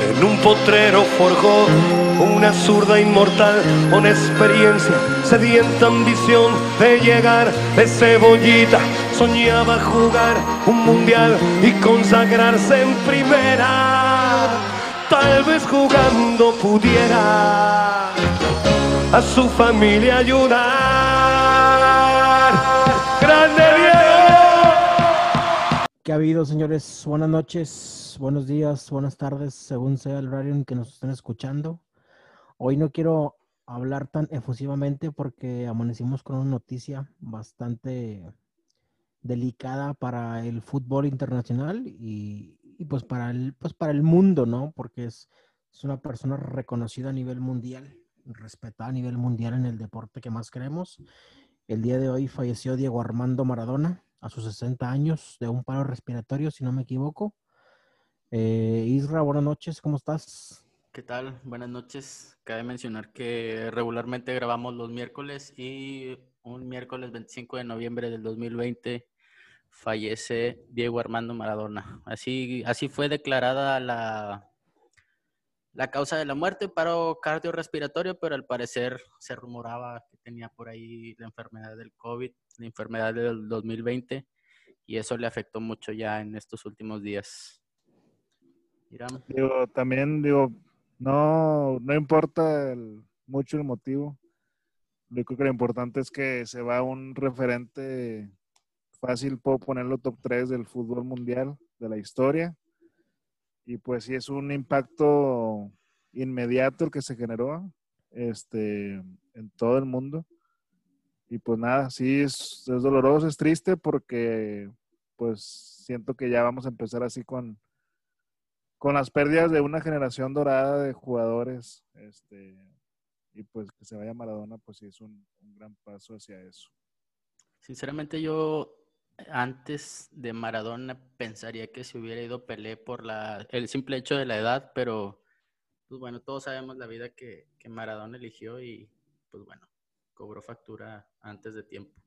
En un potrero forjó una zurda inmortal, una experiencia, sedienta ambición de llegar de cebollita. Soñaba jugar un mundial y consagrarse en primera. Tal vez jugando pudiera a su familia ayudar. ¡Grande Diego! ¿Qué ha habido, señores? Buenas noches, buenos días, buenas tardes, según sea el horario en que nos estén escuchando. Hoy no quiero hablar tan efusivamente porque amanecimos con una noticia bastante delicada para el fútbol internacional y, y pues, para el, pues para el mundo, ¿no? Porque es, es una persona reconocida a nivel mundial, respetada a nivel mundial en el deporte que más queremos. El día de hoy falleció Diego Armando Maradona a sus 60 años de un paro respiratorio, si no me equivoco. Eh, Isra, buenas noches, ¿cómo estás? ¿Qué tal? Buenas noches. Cabe mencionar que regularmente grabamos los miércoles y un miércoles 25 de noviembre del 2020 fallece Diego Armando Maradona. Así, así fue declarada la, la causa de la muerte, paro cardiorrespiratorio, pero al parecer se rumoraba que tenía por ahí la enfermedad del COVID, la enfermedad del 2020, y eso le afectó mucho ya en estos últimos días. Digo, también digo, no, no importa mucho el motivo. Lo que lo importante es que se va un referente fácil, puedo ponerlo top 3 del fútbol mundial, de la historia. Y pues sí es un impacto inmediato el que se generó este, en todo el mundo. Y pues nada, sí es doloroso, es triste porque pues siento que ya vamos a empezar así con, con las pérdidas de una generación dorada de jugadores, este, y pues que se vaya Maradona, pues sí es un, gran paso hacia eso. Sinceramente yo antes de Maradona pensaría que se hubiera ido Pelé por la, el simple hecho de la edad, pero pues bueno, todos sabemos la vida que, que Maradona eligió y pues bueno, cobró factura antes de tiempo.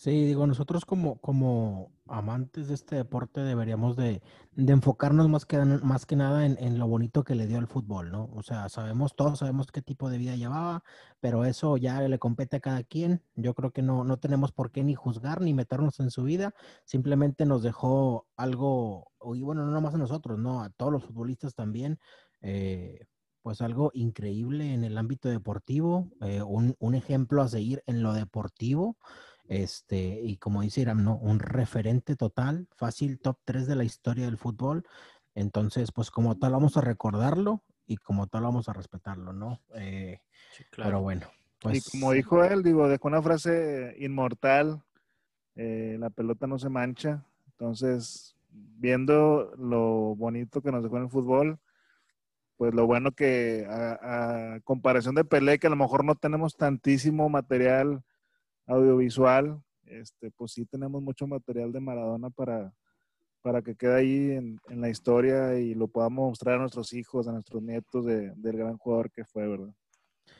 Sí, digo, nosotros como, como amantes de este deporte deberíamos de, de enfocarnos más que, más que nada en, en, lo bonito que le dio el fútbol, ¿no? O sea, sabemos, todos sabemos qué tipo de vida llevaba, pero eso ya le compete a cada quien. Yo creo que no, no tenemos por qué ni juzgar ni meternos en su vida, simplemente nos dejó algo, y bueno, no nomás a nosotros, ¿no? A todos los futbolistas también, eh, pues algo increíble en el ámbito deportivo, eh, un, un ejemplo a seguir en lo deportivo. Este, y como dice Iram, ¿no? Un referente total, fácil top 3 de la historia del fútbol. Entonces, pues como tal vamos a recordarlo y como tal vamos a respetarlo, ¿no? Eh, sí, claro. Pero bueno. Pues, y como dijo él, digo, dejó una frase inmortal, eh, la pelota no se mancha. Entonces, viendo lo bonito que nos dejó en el fútbol, pues lo bueno que a, a comparación de Pelé, que a lo mejor no tenemos tantísimo material audiovisual, este, pues sí tenemos mucho material de Maradona para, para que quede ahí en, en, la historia y lo podamos mostrar a nuestros hijos, a nuestros nietos de, del gran jugador que fue, ¿verdad?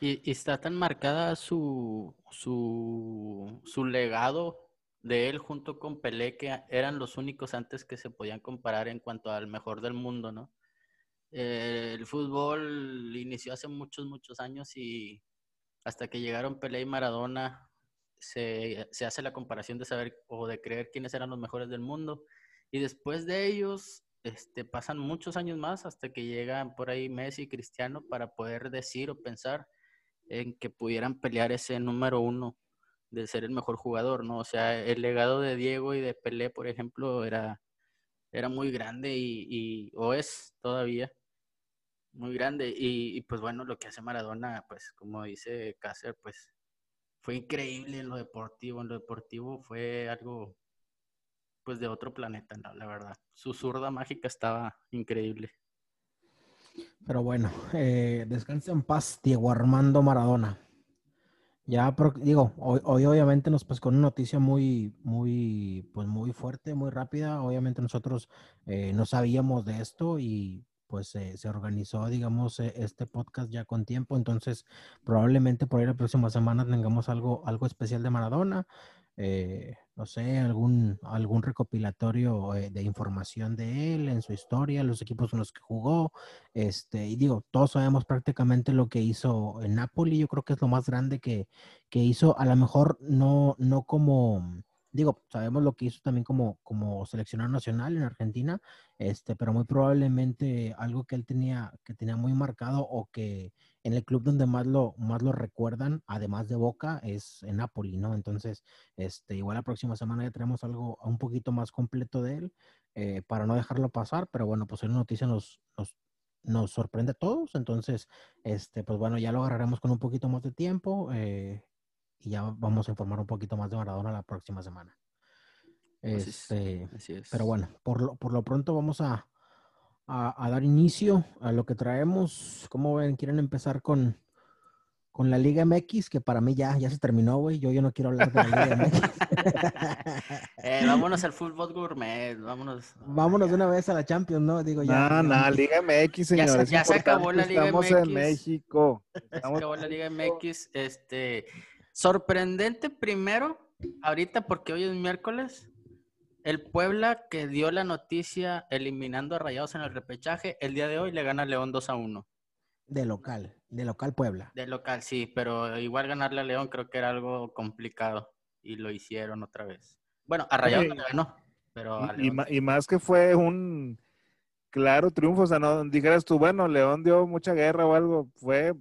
Y, está tan marcada su, su, su legado de él junto con Pelé, que eran los únicos antes que se podían comparar en cuanto al mejor del mundo, ¿no? Eh, el fútbol inició hace muchos, muchos años y hasta que llegaron Pelé y Maradona, se, se, hace la comparación de saber o de creer quiénes eran los mejores del mundo. Y después de ellos, este, pasan muchos años más hasta que llegan por ahí Messi y Cristiano para poder decir o pensar en que pudieran pelear ese número uno de ser el mejor jugador, ¿no? O sea, el legado de Diego y de Pelé, por ejemplo, era, era muy grande y, y o es todavía muy grande. Y, y, pues bueno, lo que hace Maradona, pues como dice Cáceres, pues fue increíble en lo deportivo. En lo deportivo fue algo, pues, de otro planeta, ¿no? la verdad. Su zurda mágica estaba increíble. Pero bueno, eh, descansa en paz, Diego Armando Maradona. Ya, digo, hoy, hoy, obviamente nos con una noticia muy, muy, pues muy fuerte, muy rápida. Obviamente nosotros eh, no sabíamos de esto y pues se organizó, digamos, eh, este podcast ya con tiempo, entonces probablemente por ahí la próxima semana tengamos algo, algo especial de Maradona. eh, no sé, algún, algún recopilatorio eh, de información de él en su historia, los equipos en los que jugó. Este, y digo, todos sabemos prácticamente lo que hizo en Napoli. Yo creo que es lo más grande que, que hizo. A lo mejor no, no como digo, sabemos lo que hizo también como, como seleccionador nacional en Argentina, este, pero muy probablemente algo que él tenía, que tenía muy marcado o que en el club donde más lo, más lo recuerdan, además de Boca, es en Napoli, ¿no? Entonces, este, igual la próxima semana ya tenemos algo un poquito más completo de él, eh, para no dejarlo pasar, pero bueno, pues la noticia nos, nos, nos, sorprende a todos, entonces, este, pues bueno, ya lo agarraremos con un poquito más de tiempo, eh, y ya vamos a informar un poquito más de Maradona la próxima semana. Este, Pero bueno, por lo, por lo pronto vamos a, a, dar inicio a lo que traemos. ¿Cómo ven? ¿Quieren empezar con, con la Liga MX? Que para mí ya, ya se terminó, güey. Yo, yo no quiero hablar de la Liga MX. eh, vámonos al fútbol gourmet, vámonos. Vámonos de una vez a la Champions, ¿no? Digo, ya. No, no, Liga MX, señores. Ya, se, acabó la Liga Estamos MX. en México. Se acabó la Liga MX. Este, Sorprendente primero, ahorita porque hoy es miércoles, el Puebla que dio la noticia eliminando a Rayados en el repechaje, el día de hoy le gana a León 2 a 1. De local, de local Puebla. De local, sí, pero igual ganarle a León creo que era algo complicado y lo hicieron otra vez. Bueno, a Rayados no le ganó, pero a Y, León sí. y más que fue un claro triunfo, o sea, no dijeras tú, bueno, León dio mucha guerra o algo, fue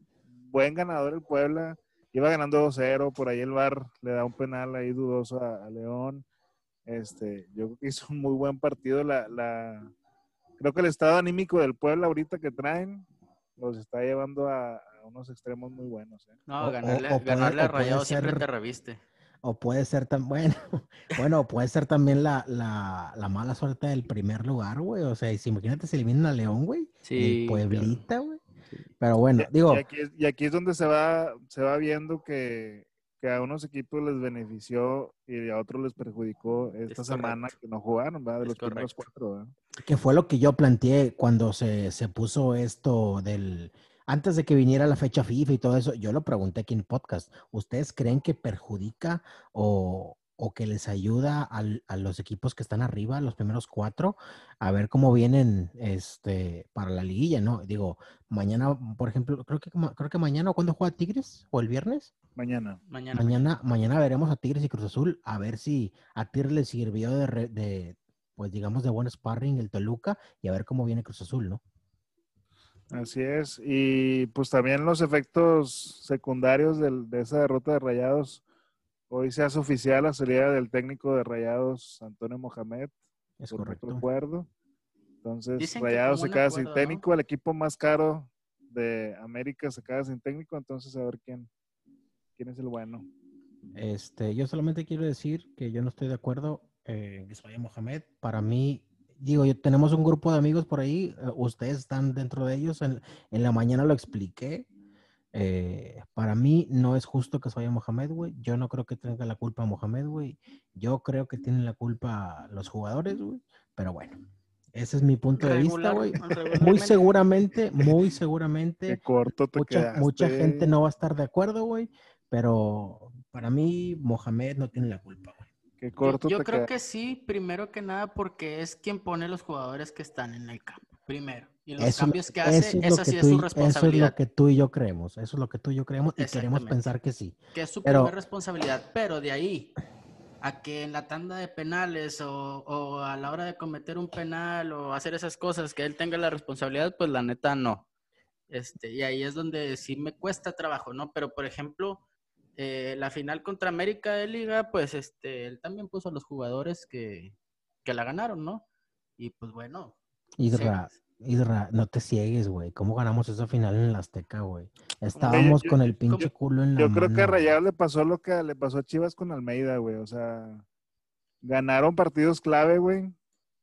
buen ganador el Puebla, iba ganando 2-0, por ahí el VAR le da un penal ahí dudoso a, a León, este, yo creo que hizo un muy buen partido, la, la, creo que el estado anímico del Puebla ahorita que traen, los está llevando a, a unos extremos muy buenos, ¿eh? No, o- ganarle, o puede- ganarle a o puede Rayados siempre ser- te reviste. O puede ser tan bueno, bueno, puede ser también la, la, la mala suerte del primer lugar, güey. O sea, si imagínate se eliminan a León, güey. Sí, el Pueblita, güey. Pero bueno, digo, Y aquí, es- y aquí es donde se va, se va viendo que, que a unos equipos les benefició y a otros les perjudicó esta Es semana correcto. que no jugaron, ¿verdad? De Es los primeros cuatro, ¿verdad? que fue lo que yo planteé cuando se, se puso esto del, antes de que viniera la fecha FIFA y todo eso, yo lo pregunté aquí en podcast. ¿Ustedes creen que perjudica o, o que les ayuda al- a los equipos que están arriba, los primeros cuatro, a ver cómo vienen este, para la liguilla, ¿no? Digo, mañana, por ejemplo, creo que, creo que mañana, ¿cuándo juega Tigres? ¿O el viernes? Mañana. Mañana. Mañana, mañana veremos a Tigres y Cruz Azul, a ver si a Tigres le sirvió de, re- de, pues digamos, de buen sparring el Toluca y a ver cómo viene Cruz Azul, ¿no? Así es. Y pues también los efectos secundarios del- de esa derrota de Rayados. Hoy se hace oficial la salida del técnico de Rayados, Antonio Mohamed, Es por correcto. acuerdo. Entonces, Dicen Rayados se queda sin técnico, el equipo más caro de América se queda sin técnico, entonces a ver quién, quién es el bueno. Este, yo solamente quiero decir que yo no estoy de acuerdo eh, en que se vaya Mohamed. Para mí, digo, yo, tenemos un grupo de amigos por ahí, eh, ustedes están dentro de ellos. En, en la mañana lo expliqué. Eh, para mí no es justo que se vaya Mohamed, güey. Yo no creo que tenga la culpa Mohamed, güey. Yo creo que tienen la culpa los jugadores, güey. Pero bueno, ese es mi punto de vista, güey. Muy seguramente, muy Qué seguramente, corto te mucha, gente no va a estar de acuerdo, güey. Pero para mí, Mohamed no tiene la culpa, güey. Qué Yo, corto yo te creo quedaste. que sí, primero que nada porque es quien pone los jugadores que están en el campo, primero. Y los Eso- cambios que hace, es esa que sí es y- su Eso es responsabilidad. lo que tú y yo creemos. Eso es lo que tú y yo creemos y queremos pensar que sí. que es su Pero- primera responsabilidad, pero de ahí a que en la tanda de penales o, o a la hora de cometer un penal o hacer esas cosas que él tenga la responsabilidad, pues la neta no. Este, y ahí es donde sí me cuesta trabajo, ¿no? Pero por ejemplo, eh, la final contra América de Liga, pues este, él también puso a los jugadores que, que la ganaron, ¿no? Y pues bueno. Isra, Isra, no te ciegues, güey. ¿Cómo ganamos esa final en el Azteca, güey? Estábamos yo- con el pinche culo en la Yo creo que a mano, Rayados le pasó lo que le pasó a Chivas con Almeida, güey. O sea, ganaron partidos clave, güey.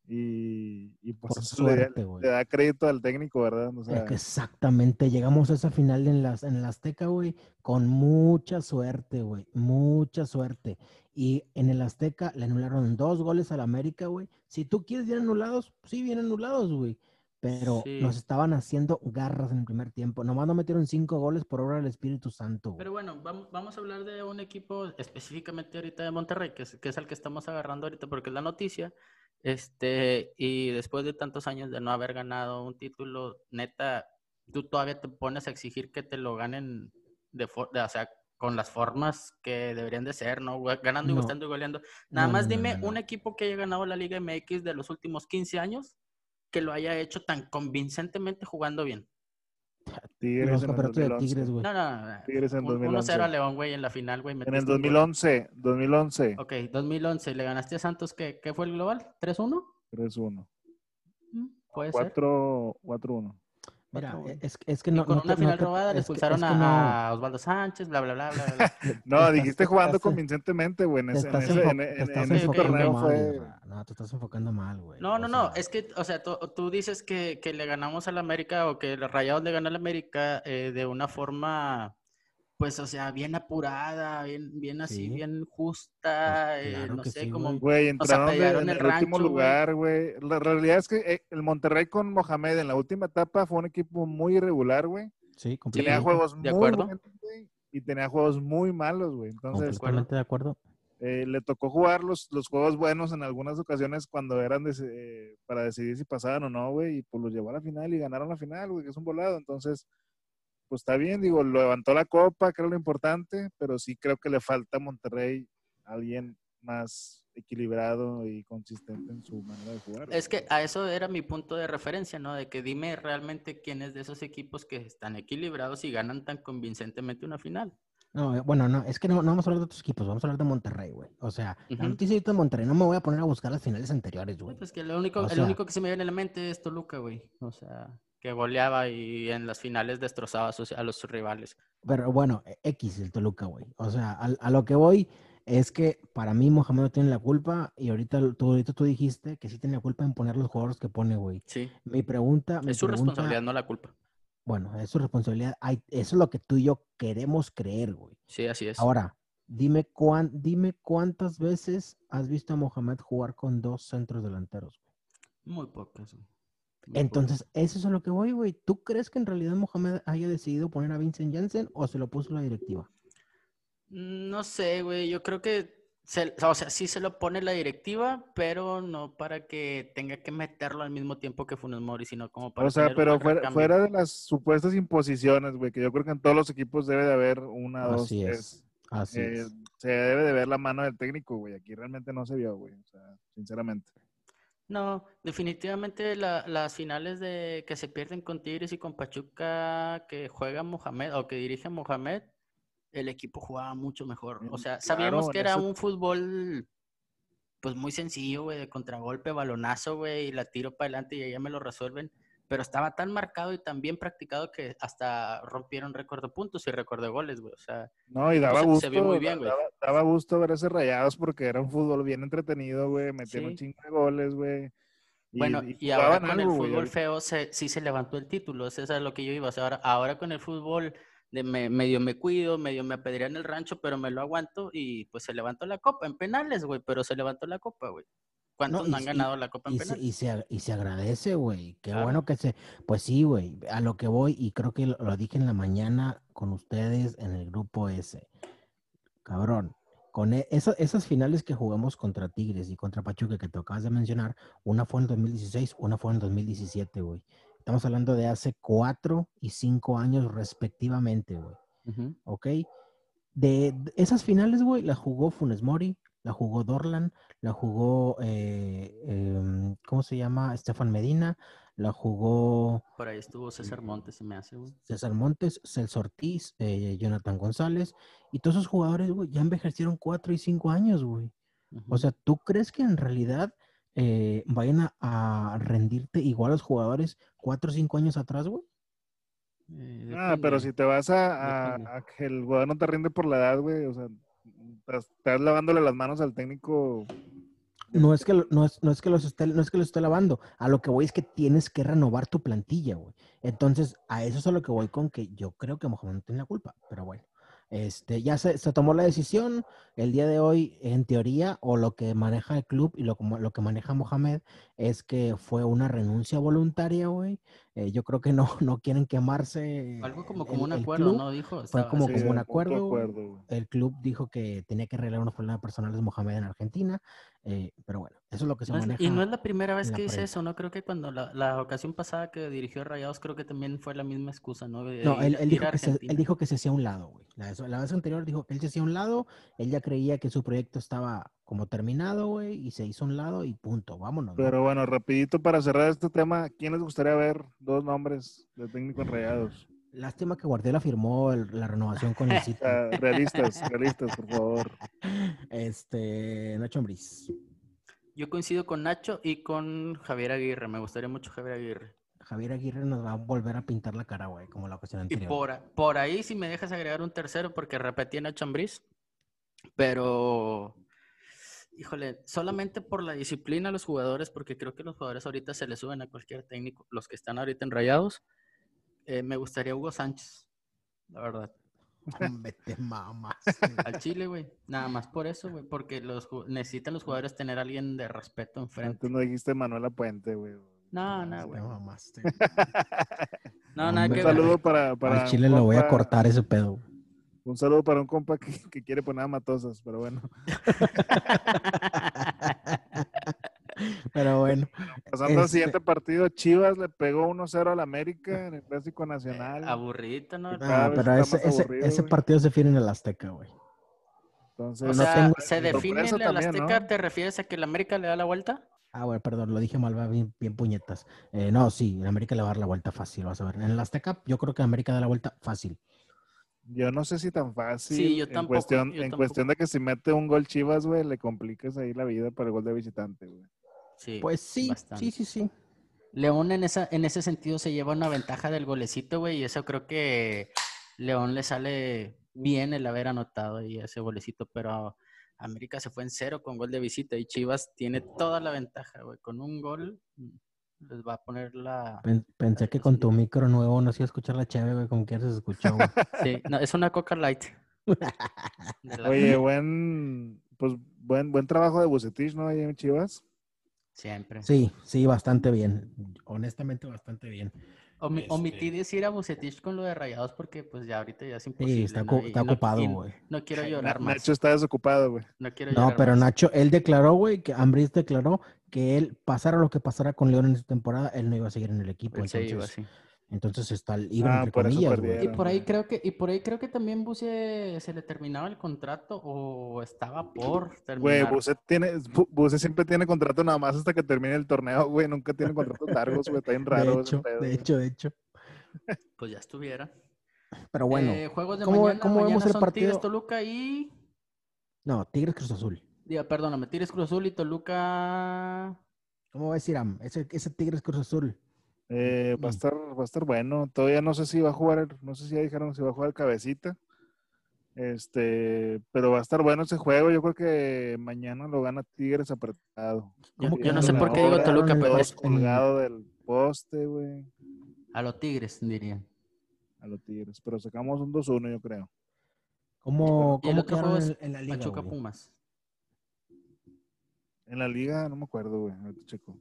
Y, y pues Por eso le, suerte, güey. le da crédito al técnico, ¿verdad? O Es sea, que Exactamente, llegamos a esa final en, las, en el Azteca, güey, con mucha suerte, güey, mucha suerte. Y en el Azteca le anularon dos goles al América, güey. Si tú quieres bien anulados, sí, bien anulados, güey. pero Sí. nos estaban haciendo garras en el primer tiempo. Nomás no metieron cinco goles por obra del Espíritu Santo. güey. Pero bueno, vamos, vamos a hablar de un equipo específicamente ahorita de Monterrey, que es, que es el que estamos agarrando ahorita porque es la noticia. Este, y después de tantos años de no haber ganado un título, neta, tú todavía te pones a exigir que te lo ganen de, for- de- o sea, con las formas que deberían de ser, ¿no? Ganando y No. gustando y goleando. Nada No, más dime no, no. un equipo que haya ganado la Liga MX de los últimos 15 años que lo haya hecho tan convincentemente jugando bien. Tigres Los en el 2011. Tigres, güey. No, no, no. Tigres en Un- 1-0 a 2011. León, güey, en la final, güey. En el metiste un gol. 2011, 2011, Ok, 2011. ¿Le ganaste a Santos? ¿Qué, qué fue el global? ¿3-1? 3-1. Mm, Puede ser. 4 4-1. Mira, e- es, es que Y no. con no una te- no final te- robada le es que- expulsaron es que no- a, a Osvaldo Sánchez, bla, bla, bla, bla, bla. No, dijiste te jugando convincentemente, güey. En ese, torneo mal, fue. No, te estás enfocando mal, güey. No, no, O no. sea, Es que, o sea, tú, tú dices que, que le ganamos al América o que los Rayados le ganan al América eh, de una forma, pues, o sea, bien apurada, bien, bien así, Sí. bien justa, Pues eh, claro no que sé, sí, como... güey. Entraron de- en el el, último rancho, lugar, güey. La realidad es que eh, el Monterrey con Mohamed en la última etapa fue un equipo muy irregular, güey. Sí, Tenía completamente. juegos de muy acuerdo. buenos, güey, y tenía juegos muy malos, güey. Entonces, completamente de acuerdo. eh, le tocó jugar los, los juegos buenos en algunas ocasiones cuando eran de- eh, para decidir si pasaban o no, güey, y pues los llevó a la final y ganaron la final, güey, que es un volado. Entonces, pues está bien, digo, lo levantó la copa, era lo importante, pero sí creo que le falta a Monterrey alguien más equilibrado y consistente en su manera de jugar. Es que a eso era mi punto de referencia, ¿no? De que dime realmente quién es de esos equipos que están equilibrados y ganan tan convincentemente una final. No, eh, bueno, no, es que no, no vamos a hablar de otros equipos, vamos a hablar de Monterrey, güey. O sea, la Ujú. noticia ahorita de Monterrey, no me voy a poner a buscar las finales anteriores, güey. Pues que lo único, O el sea- único que se me viene a la mente es Toluca, güey. O sea, que goleaba y en las finales destrozaba a sus, a los rivales. Pero bueno, eh, X el Toluca, güey. O sea, a, lo que voy es que para mí Mohamed no tiene la culpa y ahorita tú, ahorita tú dijiste que sí tiene la culpa en poner los jugadores que pone, güey. Sí, Mi pregunta, mi es su pregunta- responsabilidad, no la culpa. Bueno, es su responsabilidad. Hay- eso es lo que tú y yo queremos creer, güey. Sí, así es. Ahora, dime, cuán, dime cuántas veces has visto a Mohamed jugar con dos centros delanteros. güey? Muy pocas. Entonces, eso es a lo que voy, güey. ¿Tú crees que en realidad Mohamed haya decidido poner a Vincent Janssen o se lo puso la directiva? No sé, güey. Yo creo que, se- o sea, sí se lo pone la directiva, pero no para que tenga que meterlo al mismo tiempo que Funes Mori, sino como para O sea, pero fuera, de las supuestas imposiciones, güey, que yo creo que en todos los equipos debe de haber una, dos, Así tres. es. Así Eh, es. se debe de ver la mano del técnico, güey. Aquí realmente no se vio, güey. O sea, sinceramente. No, definitivamente la- las finales de que se pierden con Tigres y con Pachuca que juega Mohamed o que dirige Mohamed, el equipo jugaba mucho mejor. O Mm, sea, claro, sabíamos que era un fútbol pues muy sencillo, güey, de contragolpe, balonazo, güey, y la tiro para adelante y ya me lo resuelven. Pero estaba tan marcado y tan bien practicado que hasta rompieron récord de puntos y récord de goles, güey. O sea, No, y daba gusto. se vio muy bien, güey. daba, daba gusto ver ese rayados porque era un fútbol bien entretenido, güey. Metían un Sí. chingo de goles, güey. Y, Bueno, y y, ahora con el güey. fútbol feo se, sí se levantó el título, eso es a lo que yo iba. O sea, ahora, ahora con el fútbol de me- medio me cuido, medio me apedrean el rancho, pero me lo aguanto y pues se levantó la copa en penales, güey, pero se levantó la copa, güey. ¿Cuántos no, han ganado la copa en Y se, y, se, y se agradece, güey. Qué Claro. bueno que se... Pues sí, güey. A lo que voy, y creo que lo, lo dije en la mañana con ustedes en el grupo ese. Cabrón. Con e- esa- esas finales que jugamos contra Tigres y contra Pachuca que te acabas de mencionar, una fue en el 2016, una fue en el 2017, güey. Estamos hablando de hace cuatro y cinco años respectivamente, güey. Ujú. ¿ok? De, de esas finales, güey, la jugó Funes Mori, la jugó Dorlan, la jugó, eh, em, ¿cómo se llama? Estefan Medina, la jugó Por ahí estuvo César Montes, se me hace, güey. César Montes, Celso Ortiz, eh, Jonathan González, y todos esos jugadores, güey, ya envejecieron cuatro y cinco años, güey. O sea, ¿tú crees que en realidad eh, vayan a, a rendirte igual los jugadores cuatro o cinco años atrás, güey? Eh, Ah, pero si te vas a, a- a que el jugador no te rinde por la edad, güey, o sea, estás, lavándole las manos al técnico. No es que no es, no es que los esté, no es que los esté lavando. A lo que voy es que tienes que renovar tu plantilla, güey. Entonces, a eso es a lo que voy con que yo creo que Mohamed no tiene la culpa, pero bueno. Este, ya se, se, tomó la decisión el día de hoy, en teoría, o lo que maneja el club y lo, lo que maneja Mohamed es que fue una renuncia voluntaria, güey. Eh, yo creo que no, no quieren quemarse. Algo como, como un acuerdo, ¿no? Dijo. Fue como, como un acuerdo. el club dijo que tenía que arreglar unos problemas personales de Mohamed en Argentina. Eh, pero bueno, eso es lo que se maneja. y no es la primera vez que dice eso, ¿no? Creo que cuando la, la, ocasión pasada que dirigió Rayados, creo que también fue la misma excusa, ¿no? no, él, él, dijo que se, él, dijo que se, hacía a un lado, güey. La, la, vez anterior dijo que él se hacía a un lado, él ya creía que su proyecto estaba como terminado, güey, y se hizo un lado y punto, vámonos. Pero bueno, rapidito para cerrar este tema, ¿quién les gustaría ver dos nombres de técnicos Rayados? Lástima que Guardiola firmó la renovación con el City. realistas, realistas, por favor. Este, Nacho Ambriz. Yo coincido con Nacho y con Javier Aguirre. Me gustaría mucho Javier Aguirre. Javier Aguirre nos va a volver a pintar la cara, güey, como la ocasión anterior. Y por, por, ahí, si me dejas agregar un tercero, porque repetí Nacho Ambriz, pero, híjole, solamente por la disciplina a los jugadores, porque creo que los jugadores ahorita se le suben a cualquier técnico, los que están ahorita enrayados, eh, me gustaría Hugo Sánchez, la verdad. Vete mamas. Al Chile, güey. Nada más por eso, güey. Porque los, necesitan los jugadores tener a alguien de respeto enfrente. Tú no dijiste Manuela Puente, güey. No, no, güey. mamaste. no, nada Un saludo para, para. Al Chile lo voy a cortar ese pedo. Un saludo para un compa que, que quiere poner a matosas, pero bueno. Pero bueno. Pasando al siguiente este partido, Chivas le pegó 1-0 al América en el Clásico Nacional. aburrido, ¿no? Ah, pero ese, ese, partido se define en el Azteca, güey. Entonces, o sea, ¿se define en el Azteca? ¿Te refieres a que el América le da la vuelta? Ah, bueno, perdón, lo dije mal, bien, bien puñetas. Eh, no, sí, el América le va a dar la vuelta fácil, vas a ver. En el Azteca, yo creo que América da la vuelta fácil. Yo no sé si tan fácil. Sí, yo tampoco. En cuestión, en cuestión de que si mete un gol Chivas, güey, le complicas ahí la vida para el gol de visitante, güey. pues sí, sí, sí, sí. León en, esa, en ese sentido se lleva una ventaja del golecito, güey, y eso creo que León le sale bien el haber anotado ahí ese golecito, pero América se fue en cero con gol de visita y Chivas tiene toda la ventaja, güey. Con un gol mm, les va a poner la... Pensé que con tu micro nuevo no hacía escuchar la chave, güey, como quieras se escuchó, Sí, no, es una Coca Light. Oye, buen, pues buen, buen trabajo de Bucetich, ¿no? Ahí en Chivas. Siempre. Sí, sí, bastante bien. Honestamente, bastante bien. Omití este decir a Bucetich con lo de rayados porque pues ya ahorita ya es imposible. Sí, está, ocupado, güey. No, quiero llorar más. Nacho está desocupado, güey. No quiero llorar No, pero Nacho, él declaró, güey, que Ambris declaró que él, pasara lo que pasara con León en esta temporada, él no iba a seguir en el equipo. entonces, iba, sí. Entonces está libre ah, entre comillas, Y por ahí creo que, y por ahí creo que también Buse se le terminaba el contrato o estaba por terminar. Güey, Buse tiene, Buse siempre tiene contrato nada más hasta que termine el torneo, güey. Nunca tiene contratos largos, güey. Está bien raro. De hecho, de hecho, de hecho. Pues ya estuviera. Pero bueno. Eh, juegos de ¿cómo, mañana, ¿cómo mañana vemos el partido? Tigres, Toluca y. No, Tigres Cruz Azul. Diga, perdóname, Tigres Cruz Azul y Toluca. ¿Cómo va a decir Am? Ese, ese Tigres Cruz Azul. Eh, va a estar, va a estar bueno. Todavía no sé si va a jugar, no sé si ya dijeron si va a jugar cabecita. Este, pero va a estar bueno ese juego. Yo creo que mañana lo gana Tigres apretado. Yo, no sé por qué digo Toluca, pero es colgado del poste, güey. A los Tigres, dirían. A los Tigres, pero sacamos un 2-1, yo creo. ¿Cómo, cómo quedaron en, en, la liga? Pachuca Pumas. En la liga, no me acuerdo, güey. Ahorita checo.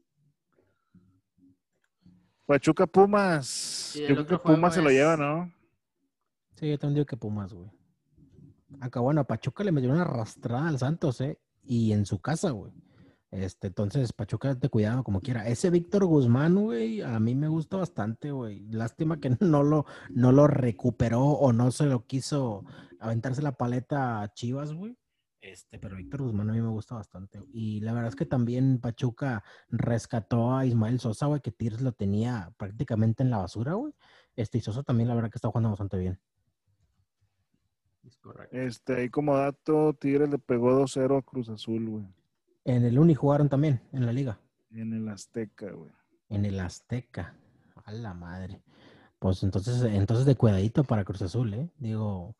Pachuca Pumas. yo creo que Pumas se lo lleva, ¿no? Sí, yo también digo que Pumas, güey. Acá, bueno, a Pachuca le metió una arrastrada al Santos, ¿eh? Y en su casa, güey. Este, entonces, Pachuca, te cuidado como quiera. Ese Víctor Guzmán, güey, a mí me gusta bastante, güey. Lástima que no lo, no lo recuperó o no se lo quiso aventarse la paleta a Chivas, güey. Este, pero Víctor Guzmán a mí me gusta bastante. Y la verdad es que también Pachuca rescató a Ismael Sosa, güey, que Tigres lo tenía prácticamente en la basura, güey. Este, y Sosa también, la verdad que está jugando bastante bien. Es correcto. Este, ahí como dato, Tigres le pegó 2-0 a Cruz Azul, güey. En el Uni jugaron también, en la liga. En el Azteca, güey. En el Azteca. A la madre. Pues entonces, entonces de cuidadito para Cruz Azul, ¿eh? Digo,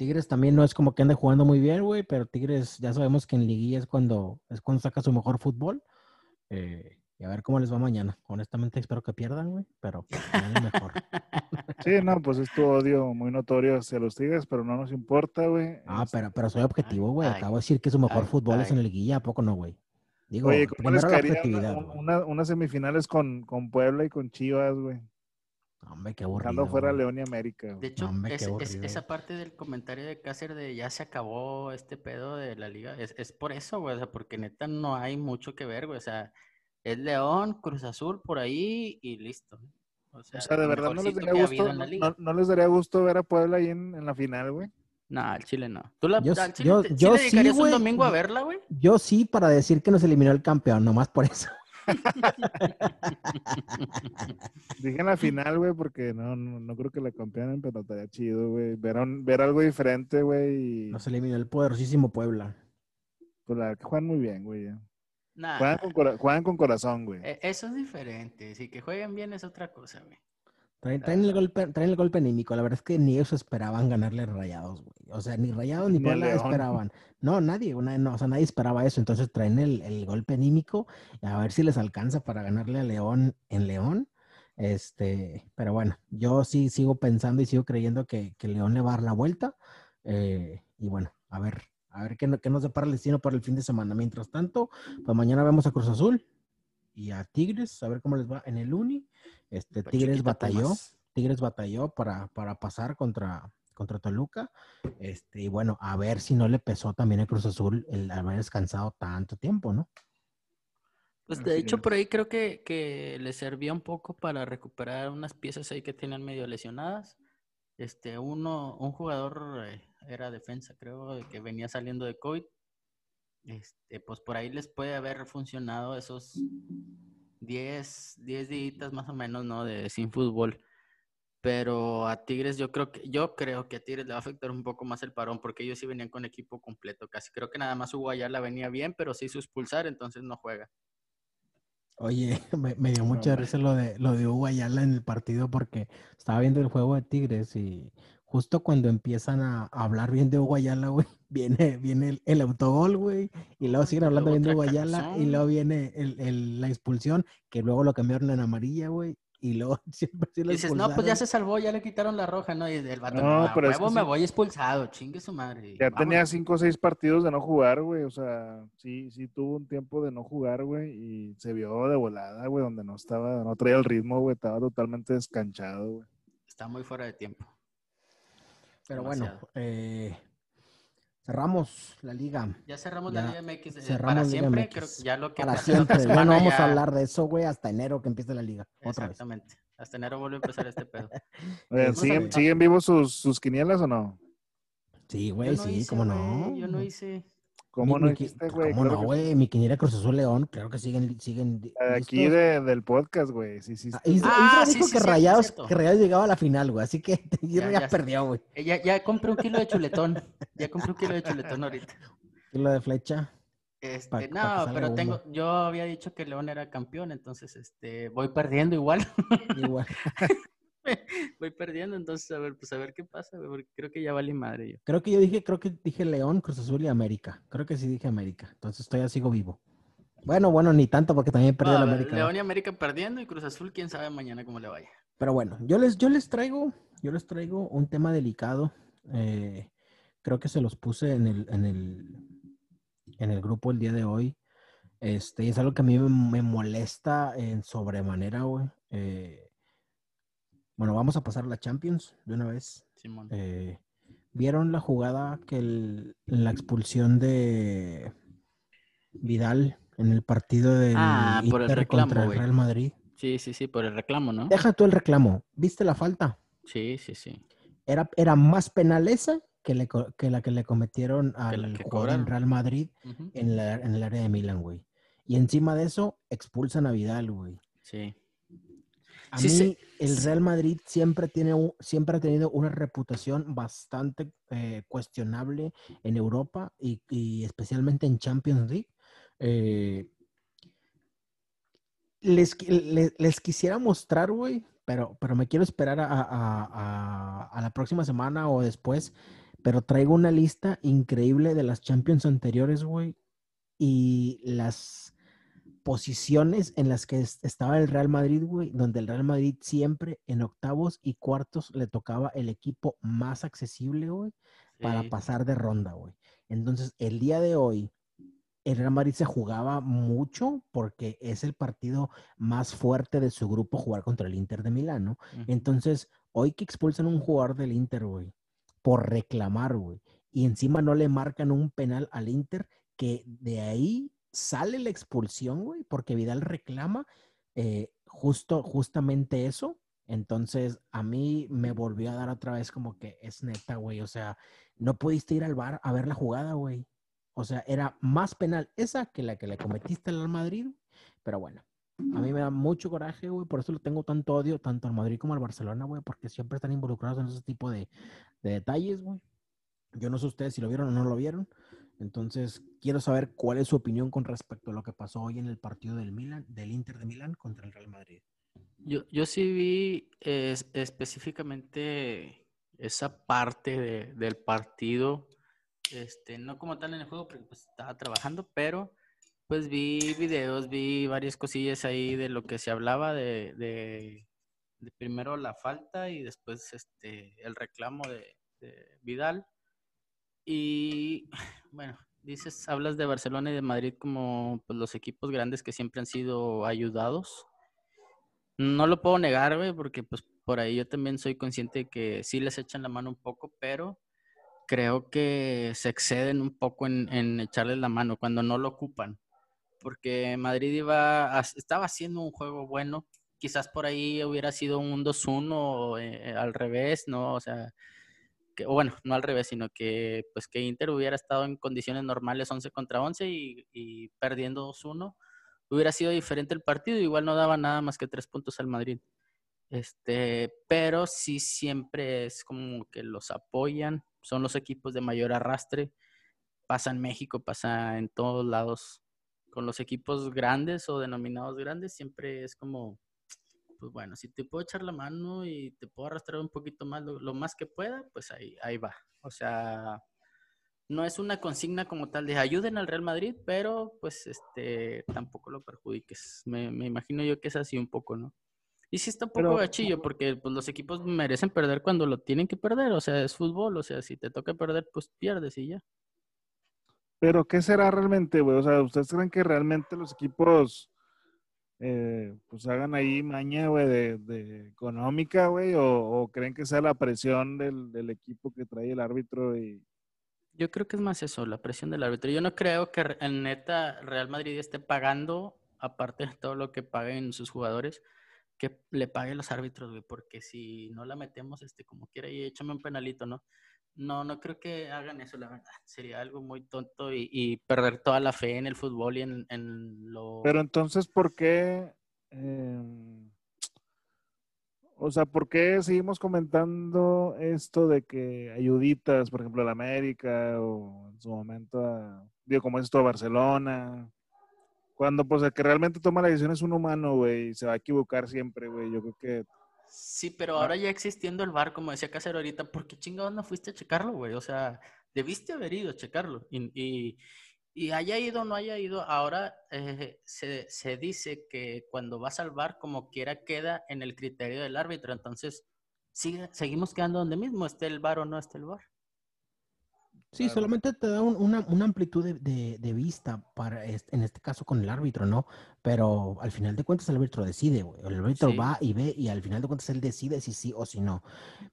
Tigres también no es como que ande jugando muy bien, güey, pero Tigres ya sabemos que en liguilla es cuando, es cuando saca su mejor fútbol. Eh, y a ver cómo les va mañana. Honestamente espero que pierdan, güey, pero mejor. Sí, no, pues es tu odio muy notorio hacia los Tigres, pero no nos importa, güey. Ah, Este, pero, pero soy objetivo, güey. Acabo de decir que su mejor ay, fútbol es en el Guilla, ¿a poco no, güey? Digo, Oye, ¿cómo les caería una- unas semifinales con, con Puebla y con Chivas, güey? Hombre, qué Dejando aburrido. fuera a güey. León y América. De hecho, hombre, es- esa parte del comentario de Cáceres de ya se acabó este pedo de la liga, es, es por eso, güey, o sea, porque neta no hay mucho que ver, güey, o sea, es León, Cruz Azul por ahí y listo. O sea, O sea, de verdad no les daría gusto, no, les daría gusto ver a Puebla ahí en, en la final, güey. No, al Chile no. ¿Tú la, Yo al s- Chile yo- te- sí yo sí, un domingo a verla, güey? Yo sí, para decir que nos eliminó el campeón, nomás por eso. Dije en la final, güey, porque no, no, no creo que la campeonen, pero estaría chido, güey. Ver, un- ver algo diferente, güey. Y Nos eliminó el poderosísimo Puebla. pues, la que juegan muy bien, güey. Nah, Juegan, con, cora- juegan con corazón, güey. e- eso es diferente, sí, que jueguen bien es otra cosa, güey. Traen, traen el golpe, traen el golpe anímico. La verdad es que ni ellos esperaban ganarle Rayados, güey. O sea, ni Rayados ni Ni Puebla esperaban. No, nadie, una- no, o sea, nadie esperaba eso. Entonces traen el, el golpe anímico a ver si les alcanza para ganarle a León en León. Este, pero bueno, yo sí sigo pensando y sigo creyendo que, que León le va a dar la vuelta. eh, y bueno, a ver, a ver qué, qué nos depara el destino para el fin de semana. Mientras tanto, pues mañana vemos a Cruz Azul y a Tigres, a ver cómo les va en el Uni. Este, Tigres batalló. Pumas. Tigres batalló para, para pasar contra, contra Toluca. Este, y bueno, a ver si no le pesó también a Cruz Azul el haber descansado tanto tiempo, ¿no? Pues de Así hecho, es. por ahí creo que, que le servía un poco para recuperar unas piezas ahí que tienen medio lesionadas. Este, uno, un jugador eh, era defensa, creo, de que venía saliendo de COVID. Este, pues por ahí les puede haber funcionado esos 10, 10 días más o menos, ¿no? De sin fútbol. Pero a Tigres yo creo que yo creo que a Tigres le va a afectar un poco más el parón porque ellos sí venían con equipo completo casi. Creo que nada más Hugo Ayala venía bien, pero se hizo expulsar, entonces no juega. Oye, me, me dio mucha risa lo de, lo de Hugo Ayala en el partido porque estaba viendo el juego de Tigres y justo cuando empiezan a, a hablar bien de Hugo Ayala, güey, viene, viene el, el autogol, güey, y luego siguen hablando luego bien de Hugo y luego viene el, el- la expulsión, que luego lo cambiaron en amarilla, güey, y luego siempre sí lo Dices, no, pues ya se salvó, ya le quitaron la roja, ¿no? Y el vato, No, no, a pero es que me sí. voy expulsado, chingue su madre. Ya vámonos. tenía cinco o seis partidos de no jugar, güey. O sea, sí, sí tuvo un tiempo de no jugar, güey. Y se vio de volada, güey, donde no estaba, no traía el ritmo, güey. Estaba totalmente descanchado, güey. Está muy fuera de tiempo. Pero bueno, eh, cerramos la liga. Ya cerramos Ya la Liga MX. eh, cerramos para Liga siempre, MX. creo que ya lo que Para siempre. Ya no vamos a hablar de eso, güey, hasta enero que empiece la liga. Otra vez. Exactamente. Hasta enero vuelve a empezar este pedo. ¿siguen, ¿siguen vivos sus, sus quinielas o no? Sí, güey, no sí, hice, cómo no. Yo no hice. ¿Cómo Mi- no hiciste, güey? ¿Cómo Claro no, que güey? Mi quiniela Cruz Azul León, claro que siguen, siguen De aquí de, del podcast, güey. Sí, sí. Ah, sí. Isra, Ah, Isra sí, dijo sí, que, Rayados, que Rayados llegaba a la final, güey. Así que Isra ya, ya- perdió, güey. Ya, ya compré un kilo de chuletón. Ya compré un kilo de chuletón ahorita. Y lo de flecha. Este, Pa- pa que no, salga pero tengo, yo había dicho que León era campeón, entonces este, voy perdiendo igual. Igual. voy perdiendo, entonces a ver, pues a ver qué pasa, porque creo que ya vale madre yo. Creo que yo dije, creo que dije León, Cruz Azul y América. Creo que sí dije América. Entonces todavía sigo vivo. Bueno, bueno, ni tanto porque también perdió No, la América. León y América perdiendo y Cruz Azul, quién sabe mañana cómo le vaya. Pero bueno, yo les, yo les traigo, yo les traigo un tema delicado. eh, creo que se los puse en el, en el, en el grupo el día de hoy. Este, es algo que a mí me, me molesta en sobremanera, güey. Eh, bueno, vamos a pasar a la Champions de una vez. Simón. Eh, ¿Vieron la jugada que el- la expulsión de Vidal en el partido del Ah, por el Inter reclamo, contra el. Real Madrid? Sí, sí, sí, por el reclamo, ¿no? Deja tú el reclamo. ¿Viste la falta? Sí, sí, sí. Era, era más penal esa que, le co- que la que le cometieron al que jugador del. Real Madrid en, la- en el área de Milan, güey. Y encima de eso, expulsan a Vidal, güey. Sí. A Sí, mí, sí, el. Real Madrid siempre, tiene, un- siempre ha tenido una reputación bastante eh, cuestionable en Europa y, y especialmente en Champions League. Eh, les, qui- le- les quisiera mostrar, güey, pero, pero me quiero esperar a, a- a- a la próxima semana o después. Pero traigo una lista increíble de las Champions anteriores, güey. Y las posiciones en las que estaba el Real Madrid, güey, donde el Real Madrid siempre en octavos y cuartos le tocaba el equipo más accesible, güey, para pasar de ronda, güey. Entonces, el día de hoy, el Real Madrid se jugaba mucho porque es el partido más fuerte de su grupo jugar contra el Inter de Milán, ¿no? Entonces, hoy que expulsan a un jugador del Inter, güey, por reclamar, güey, y encima no le marcan un penal al Inter, que de ahí sale la expulsión, güey, porque Vidal reclama eh, justo, justamente eso. Entonces, a mí me volvió a dar otra vez como que es neta, güey. O sea, no pudiste ir al bar a ver la jugada, güey. O sea, era más penal esa que la que le cometiste al Madrid. Pero bueno, a mí me da mucho coraje, güey. Por eso le tengo tanto odio tanto al Madrid como al Barcelona, güey. Porque siempre están involucrados en ese tipo de, de detalles, güey. Yo no sé ustedes si lo vieron o no lo vieron. Entonces, quiero saber cuál es su opinión con respecto a lo que pasó hoy en el partido del Milan, del Inter de Milán contra el Real Madrid. Yo, yo sí vi específicamente esa parte del partido, este, no como tal en el juego, porque pues, estaba trabajando, pero pues vi videos, vi varias cosillas ahí de lo que se hablaba de, de, primero la falta y después este, el reclamo de, de Vidal. Y bueno, dices, hablas de Barcelona y de Madrid como pues, los equipos grandes que siempre han sido ayudados. No lo puedo negar, güey, porque pues por ahí yo también soy consciente de que sí les echan la mano un poco, pero creo que se exceden un poco en, en echarles la mano cuando no lo ocupan. Porque Madrid iba estaba haciendo un juego bueno. Quizás por ahí hubiera sido un 2-1 eh, al revés, ¿no? O sea, o bueno, no al revés, sino que pues que Inter hubiera estado en condiciones normales 11 contra 11 y, perdiendo 2-1, hubiera sido diferente el partido, igual no daba nada más que tres puntos al Madrid. Este, pero sí siempre es como que los apoyan, son los equipos de mayor arrastre, pasa en México, pasa en todos lados. Con los equipos grandes o denominados grandes siempre es como pues bueno, si te puedo echar la mano y te puedo arrastrar un poquito más, lo, más que pueda, pues ahí, ahí va. O sea, no es una consigna como tal de ayuden al Real Madrid, pero pues este tampoco lo perjudiques. Me, imagino yo que es así un poco, ¿no? Y sí está un poco gachillo, porque pues, los equipos merecen perder cuando lo tienen que perder, o sea, es fútbol, o sea, si te toca perder, pues pierdes y ya. Pero, ¿qué será realmente, güey? O sea, ¿ustedes creen que realmente los equipos eh, pues hagan ahí maña, güey, de, económica, güey, o, creen que sea la presión del, equipo que trae el árbitro y... Yo creo que es más eso, la presión del árbitro. Yo no creo que en neta Real Madrid esté pagando, aparte de todo lo que paguen sus jugadores, que le paguen los árbitros, güey, porque si no la metemos, este, como quiera, y échame un penalito, ¿no? No, no creo que hagan eso, la verdad. Sería algo muy tonto y, perder toda la fe en el fútbol y en, lo... Pero entonces, ¿por qué? Em, o sea, ¿por qué seguimos comentando esto de que ayuditas, por ejemplo, a la América o en su momento a, digo, como es esto a Barcelona? Cuando, pues, el que realmente toma la decisión es un humano, güey, se va a equivocar siempre, güey. Yo creo que Sí, pero ahora ya existiendo el bar, como decía Casero ahorita, ¿por qué chingados no fuiste a checarlo, güey? O sea, debiste haber ido a checarlo. Y, y, haya ido o no haya ido, ahora eh, se, se, dice que cuando vas al bar, como quiera, queda en el criterio del árbitro. Entonces, sigue, seguimos quedando donde mismo, esté el bar o no esté el bar. Sí, solamente te da una, amplitud de, vista para en este caso con el árbitro, ¿no? Pero al final de cuentas el árbitro decide, güey. El árbitro va y ve y al final de cuentas él decide si sí o si no.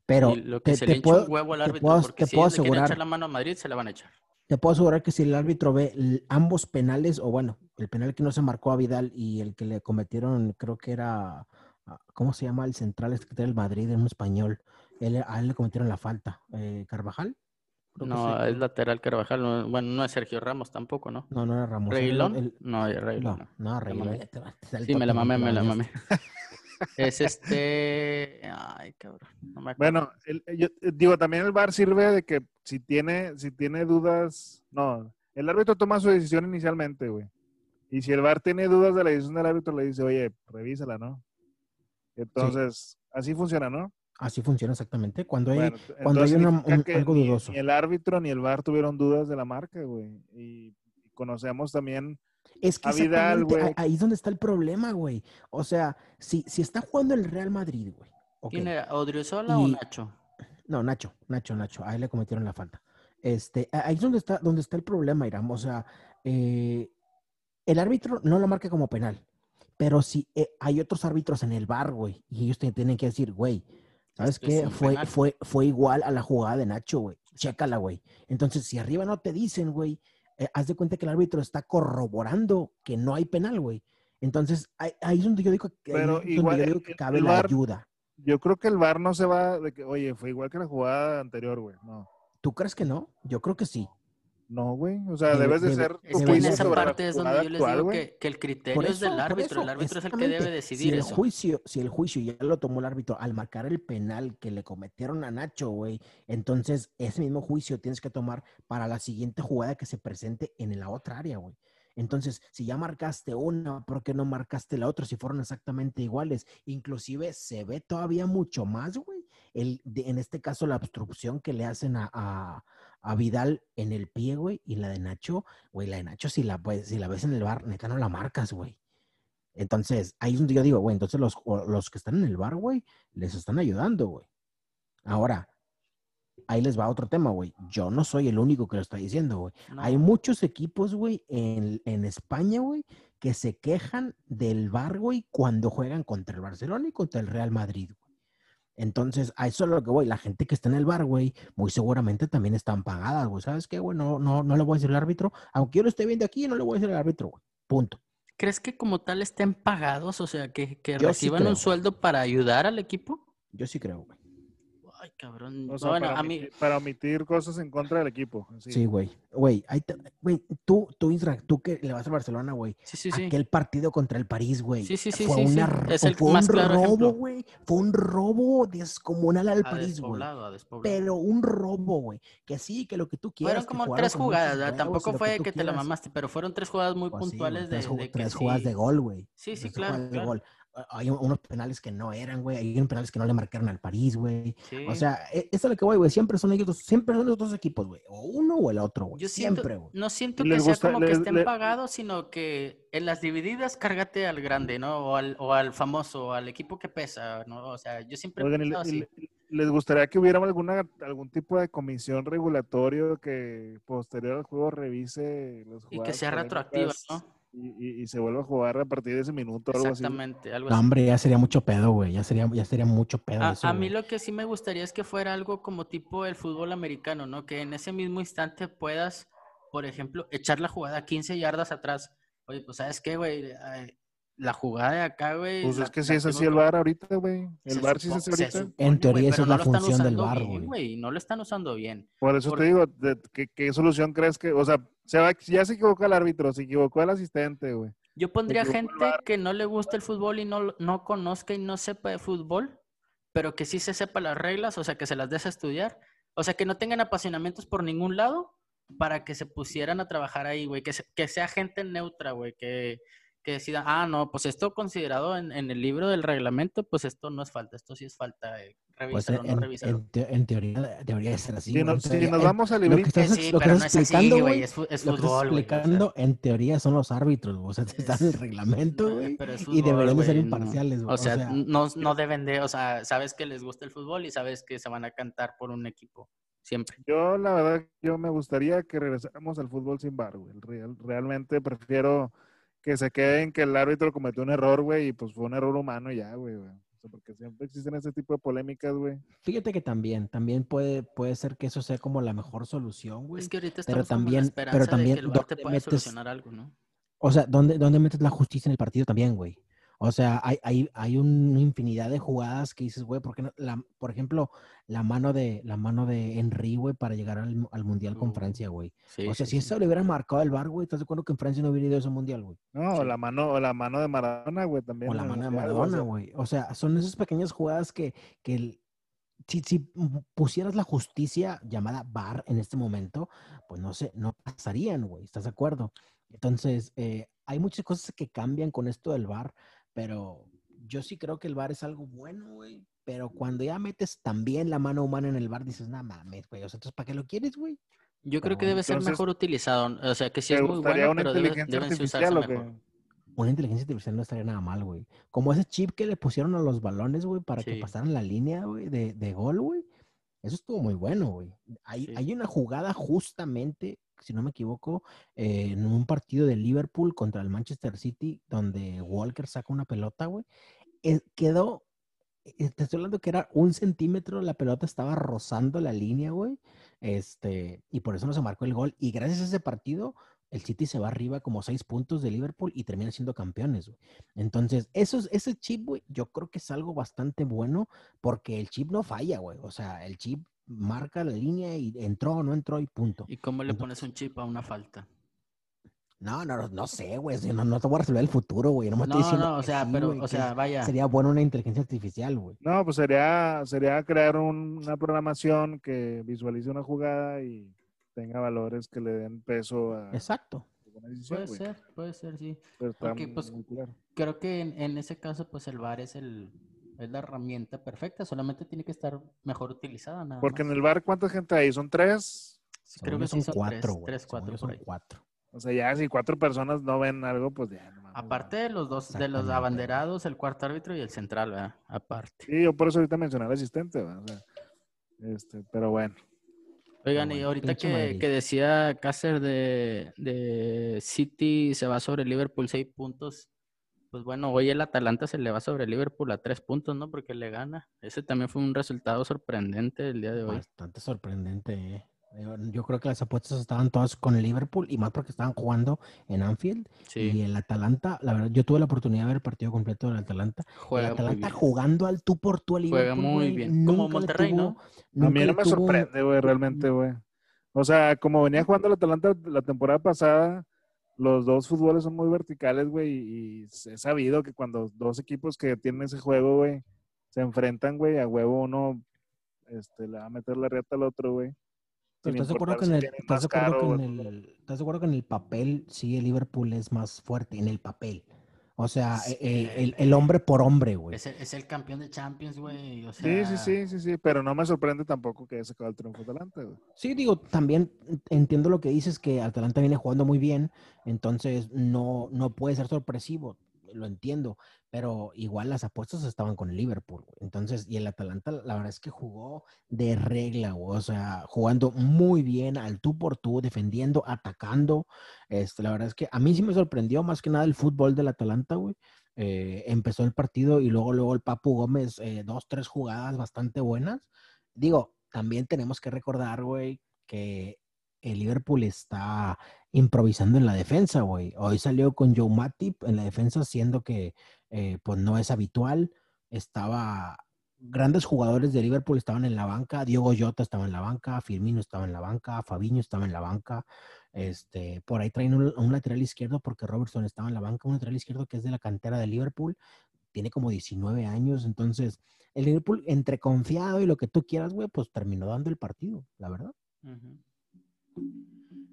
Pero lo que te, se le puedo, un huevo al árbitro, porque si puedo asegurar, echar la mano a Madrid, se la van a echar. Te puedo asegurar que si el árbitro ve ambos penales, o bueno, el penal que no se marcó a Vidal y el que le cometieron, creo que era, ah, ¿cómo se llama? El central este que el Madrid en un español. Él, a él le cometieron la falta. Eh, ¿Carvajal? No, es lateral Carvajal. bueno, no es Sergio Ramos tampoco, ¿no? No, no era Ramos. ¿Reilón? No, Reilón. No, no, Reilón. Sí, me la mamé, me la mamé. es este. Ay, cabrón. bueno, yo, eh, digo, también el VAR sirve de que si tiene, si tiene dudas. No, el árbitro toma su decisión inicialmente, güey. Y si el VAR tiene dudas de la decisión del árbitro, le dice, oye, revísala, ¿no? Entonces, así funciona, ¿no? Así funciona exactamente. Cuando hay, cuando hay algo dudoso. Ni, el árbitro ni el VAR tuvieron dudas de la marca, güey. Y, conocemos también Es que A Vidal, güey. ahí es donde está el problema, güey. O sea, si, si está jugando el Real Madrid, güey. ¿Quién era? ¿Odriozola o Y- Nacho? No, Nacho, Nacho, Nacho. Ahí le cometieron la falta. Este, ahí es donde está, donde está el problema, Iram. O sea, eh, el árbitro no lo marca como penal. Pero si eh, hay otros árbitros en el bar, güey, y ellos te tienen que decir, güey, ¿sabes Esto es qué? Fue, fue, fue igual a la jugada de Nacho, güey. Chécala, güey. Entonces, si arriba no te dicen, güey, eh, haz de cuenta que el árbitro está corroborando que no hay penal, güey. Entonces, ahí, ahí es donde yo digo que, Pero igual yo digo que cabe la ayuda. Yo creo que el VAR no se va de que, oye, fue igual que la jugada anterior, güey. No. ¿Tú crees que no? Yo creo que sí. No, güey. O sea, Debe- debes de debe- ser Es tu que en esa parte es donde yo les actual, digo que, que el criterio es del árbitro. eso, el árbitro es el que debe decidir si el eso. Juicio, si el juicio ya lo tomó el árbitro al marcar el penal que le cometieron a Nacho, güey, entonces ese mismo juicio tienes que tomar para la siguiente jugada que se presente en la otra área, güey. Entonces, si ya marcaste una, ¿por qué no marcaste la otra si fueron exactamente iguales? Inclusive se ve todavía mucho más, güey. El, de- en este caso, la obstrucción que le hacen a, a- a Vidal en el pie, güey, y la de Nacho, güey, la de Nacho, si la, pues, si la ves en el bar, neta no la marcas, güey. Entonces, ahí es donde yo digo, güey, entonces los, los que están en el bar, güey, les están ayudando, güey. Ahora, ahí les va otro tema, güey. Yo no soy el único que lo está diciendo, güey. Hay muchos equipos, güey, en, en España, güey, que se quejan del bar, güey, cuando juegan contra el Barcelona y contra el Real Madrid, güey. Entonces, a eso es lo que voy. La gente que está en el bar, güey, muy seguramente también están pagadas, güey. ¿Sabes qué, güey? No, no, no le voy a decir al árbitro. Aunque yo lo esté viendo aquí, no le voy a decir al árbitro, güey. Punto. ¿Crees que como tal estén pagados? O sea, que, que sí reciban un sueldo para ayudar al equipo. Yo sí creo, güey. Ay, cabrón. O sea, bueno, para, a mí, omitir, para omitir cosas en contra del equipo. así. Sí, güey. Güey, güey, tú, tú, Isra, tú que le vas al Barcelona, güey. sí, sí, sí. Aquel partido contra el París, güey. Sí, sí, sí, Fue, sí, sí. una Es el fue más un claro robo, güey. Fue un robo descomunal al a París, güey. Pero un robo, güey. Que sí, que lo que tú quieras. Fueron como tres jugadas, y Tampoco fue que te la mamaste, pero fueron tres jugadas muy Pues sí, puntuales tres, de, que tres jugadas sí. de gol, güey. Sí, sí, Tres claro, jugadas de gol. Hay un- unos penales que no eran, güey. Hay unos penales que no le marcaron al París, güey. Sí. O sea, e- eso es lo que voy, güey. Siempre son ellos dos, siempre son los dos equipos, güey. O uno o el otro, güey. Yo siento, Siempre, güey. no siento que les sea gusta- como que estén le- pagados, sino que en las divididas cárgate al grande, ¿no? O al, o al famoso, al equipo que pesa, ¿no? O sea, yo siempre Oigan, ¿y le- pensado y así. le- ¿les gustaría que hubiera alguna, algún tipo de comisión regulatorio que posterior al juego revise los Y que sea retroactiva, ¿no? Y, se vuelva a jugar a partir de ese minuto o algo así. Exactamente, algo No, así. hombre, ya sería mucho pedo, güey. Ya sería, ya sería mucho pedo A, eso, a mí güey. lo que sí me gustaría es que fuera algo como tipo el fútbol americano, ¿no? Que en ese mismo instante puedas, por ejemplo, echar la jugada 15 yardas atrás. Oye, pues ¿sabes qué, güey? La jugada de acá, güey. Pues la- es que si es así el VAR ahorita, güey. El se VAR sí se hace ahorita. supone, En teoría esa pero es no la lo están función del bien, güey. No lo están usando bien. Por eso Por- te digo, de- ¿qué, qué solución crees que, o sea, se va, ya se equivocó el árbitro, se equivocó el asistente, güey. Yo pondría gente que no le gusta el fútbol y no, no conozca y no sepa de fútbol, pero que sí se sepa las reglas, o sea, que se las des a estudiar. O sea, que no tengan apasionamientos por ningún lado para que se pusieran a trabajar ahí, güey. Que, se- que sea gente neutra, güey. Que, que decida, ah, no, pues esto considerado en, en el libro del reglamento, pues esto no es falta, esto sí es falta. eh, Pues Revísalo, en, no revísalo. en te- en teoría debería de ser así. Si, no- si teoría- nos vamos al lo que librito, estás, Sí, lo que pero no es así, explicando, güey. Es, es Lo que estás fútbol, güey. o sea, explicando, en teoría, son los árbitros. O sea, está en el reglamento, güey. Y deberían de ser güey, imparciales, güey. O sea, no, no deben de, o sea, sabes que les gusta el fútbol y sabes que se van a cantar por un equipo. Siempre. Yo, la verdad, yo me gustaría que regresáramos al fútbol sin bar, güey. Real- realmente prefiero que se queden que el árbitro cometió un error, güey, y pues fue un error humano y ya, güey. güey. O sea, porque siempre existen ese tipo de polémicas, güey. Fíjate que también, también puede, puede ser que eso sea como la mejor solución, güey. Es que ahorita pero estamos en también- la pero de también, que el VAR te ¿dónde pueda metes- solucionar algo, ¿no? O sea, ¿dónde, dónde metes la justicia en el partido también, güey? O sea, hay, hay, hay una infinidad de jugadas que dices, güey, ¿por qué no? La, por ejemplo, la mano de, la mano de Henry, güey, para llegar al, al Mundial con Uh, Francia, güey. Sí, O sea, sí, si sí. eso le hubieran marcado el bar, güey, ¿estás de acuerdo que en Francia no hubiera ido a ese Mundial, güey? No, o la mano, o la mano de Maradona, güey, también. O la mano de Maradona, güey. O sea, son esas pequeñas jugadas que, que el- si, si pusieras la justicia llamada VAR en este momento, pues no sé, no pasarían, güey. ¿Estás de acuerdo? Entonces, eh, hay muchas cosas que cambian con esto del VAR, pero yo sí creo que el VAR es algo bueno, güey. Pero cuando ya metes también la mano humana en el VAR, dices, no mames, güey. O sea, entonces, ¿para qué lo quieres, güey? Yo creo que debe ser mejor utilizado. O sea, que sí ¿Te es muy bueno, una pero debe, deben usarse mejor. Una inteligencia artificial no estaría nada mal, güey. Como ese chip que le pusieron a los balones, güey, para que pasaran la línea, güey, de, de gol, güey. Eso estuvo muy bueno, güey. Hay, Sí. hay una jugada justamente, si no me equivoco, en un partido de Liverpool contra el Manchester City, donde Walker saca una pelota, güey. Eh, quedó, eh, te estoy hablando que era un centímetro, la pelota estaba rozando la línea, güey. Este, y por eso no se marcó el gol. Y gracias a ese partido, el City se va arriba como seis puntos de Liverpool y termina siendo campeones, güey. Entonces, eso, es- ese chip, güey, yo creo que es algo bastante bueno porque el chip no falla, güey. O sea, el chip marca la línea y entró o no entró y punto. ¿Y cómo le Entonces- pones un chip a una falta? No, no, no sé, güey. No, no te voy a resolver el futuro, güey. No me estoy No, diciendo no, o sea, sí, pero, o sea, vaya. sería bueno una inteligencia artificial, güey. No, pues sería, sería crear un- una programación que visualice una jugada y tenga valores que le den peso a Exacto. decisión, Puede ser, puede ser, sí. Pero está Porque, pues, claro. Creo que en, en ese caso, pues el VAR es el es la herramienta perfecta, solamente tiene que estar mejor utilizada, nada Porque en el bar, ¿cuánta gente hay? ¿Son tres? Sí, creo que son cuatro, tres, tres, cuatro son ahí. cuatro. O sea, ya si cuatro personas no ven algo, pues ya. no mames, Aparte de los dos, de los abanderados, el cuarto árbitro y el central, ¿verdad? Aparte. Sí, yo por eso ahorita mencioné al asistente, ¿verdad? O sea, este, pero bueno. Oigan, bueno, y ahorita que, que decía Cácer de, de City se va sobre Liverpool seis puntos, pues bueno, hoy el Atalanta se le va sobre Liverpool a tres puntos, ¿no? Porque le gana. Ese también fue un resultado sorprendente el día de hoy. Bastante sorprendente, eh. Yo- creo que las apuestas estaban todas con el Liverpool y más porque estaban jugando en Anfield. Y Sí, el Atalanta, la verdad, yo tuve la oportunidad de ver el partido completo del Atalanta. juega el muy Atalanta jugando al tú por tú al Juega Liverpool. muy güey, bien. Como nunca Monterrey, ¿no? A mí no me tuvo- sorprende, güey, realmente, güey. O sea, como venía jugando el Atalanta la temporada pasada, los dos fútboles son muy verticales, güey, y he sabido que cuando dos equipos que tienen ese juego, güey, se enfrentan, güey, a huevo uno este, le va a meter la riata al otro, güey. Pero sin ¿Estás de acuerdo importar que si en el, tienen estás más de acuerdo caro que o en el- el, estás de acuerdo que en el papel sí el Liverpool es más fuerte, en el papel? O sea, Sí. eh, el, el hombre por hombre, güey. Es el, es el campeón de Champions, güey. O Sí, sea, sí, sí, sí, sí, pero no me sorprende tampoco que haya sacado el triunfo de Atalanta, güey. Sí, digo, también entiendo lo que dices, que Atalanta viene jugando muy bien, entonces no, no puede ser sorpresivo, lo entiendo, pero igual las apuestas estaban con el Liverpool, entonces, y el Atalanta, la verdad es que jugó de regla, o sea, jugando muy bien al tú por tú, defendiendo, atacando, este, la verdad es que a mí sí me sorprendió más que nada el fútbol del Atalanta, güey. Eh, empezó el partido y luego, luego el Papu Gómez, eh, dos, tres jugadas bastante buenas. Digo, también tenemos que recordar, güey, que el Liverpool está improvisando en la defensa, güey. Hoy salió con Joe Matip en la defensa, siendo que eh, pues no es habitual. Estaba grandes jugadores de Liverpool estaban en la banca, Diogo Jota estaba en la banca, Firmino estaba en la banca, Fabiño estaba en la banca. Este, por ahí traen un, lateral izquierdo porque Robertson estaba en la banca, un lateral izquierdo que es de la cantera de Liverpool, tiene como 19 años, entonces el Liverpool entre confiado y lo que tú quieras, güey, pues terminó dando el partido, la verdad.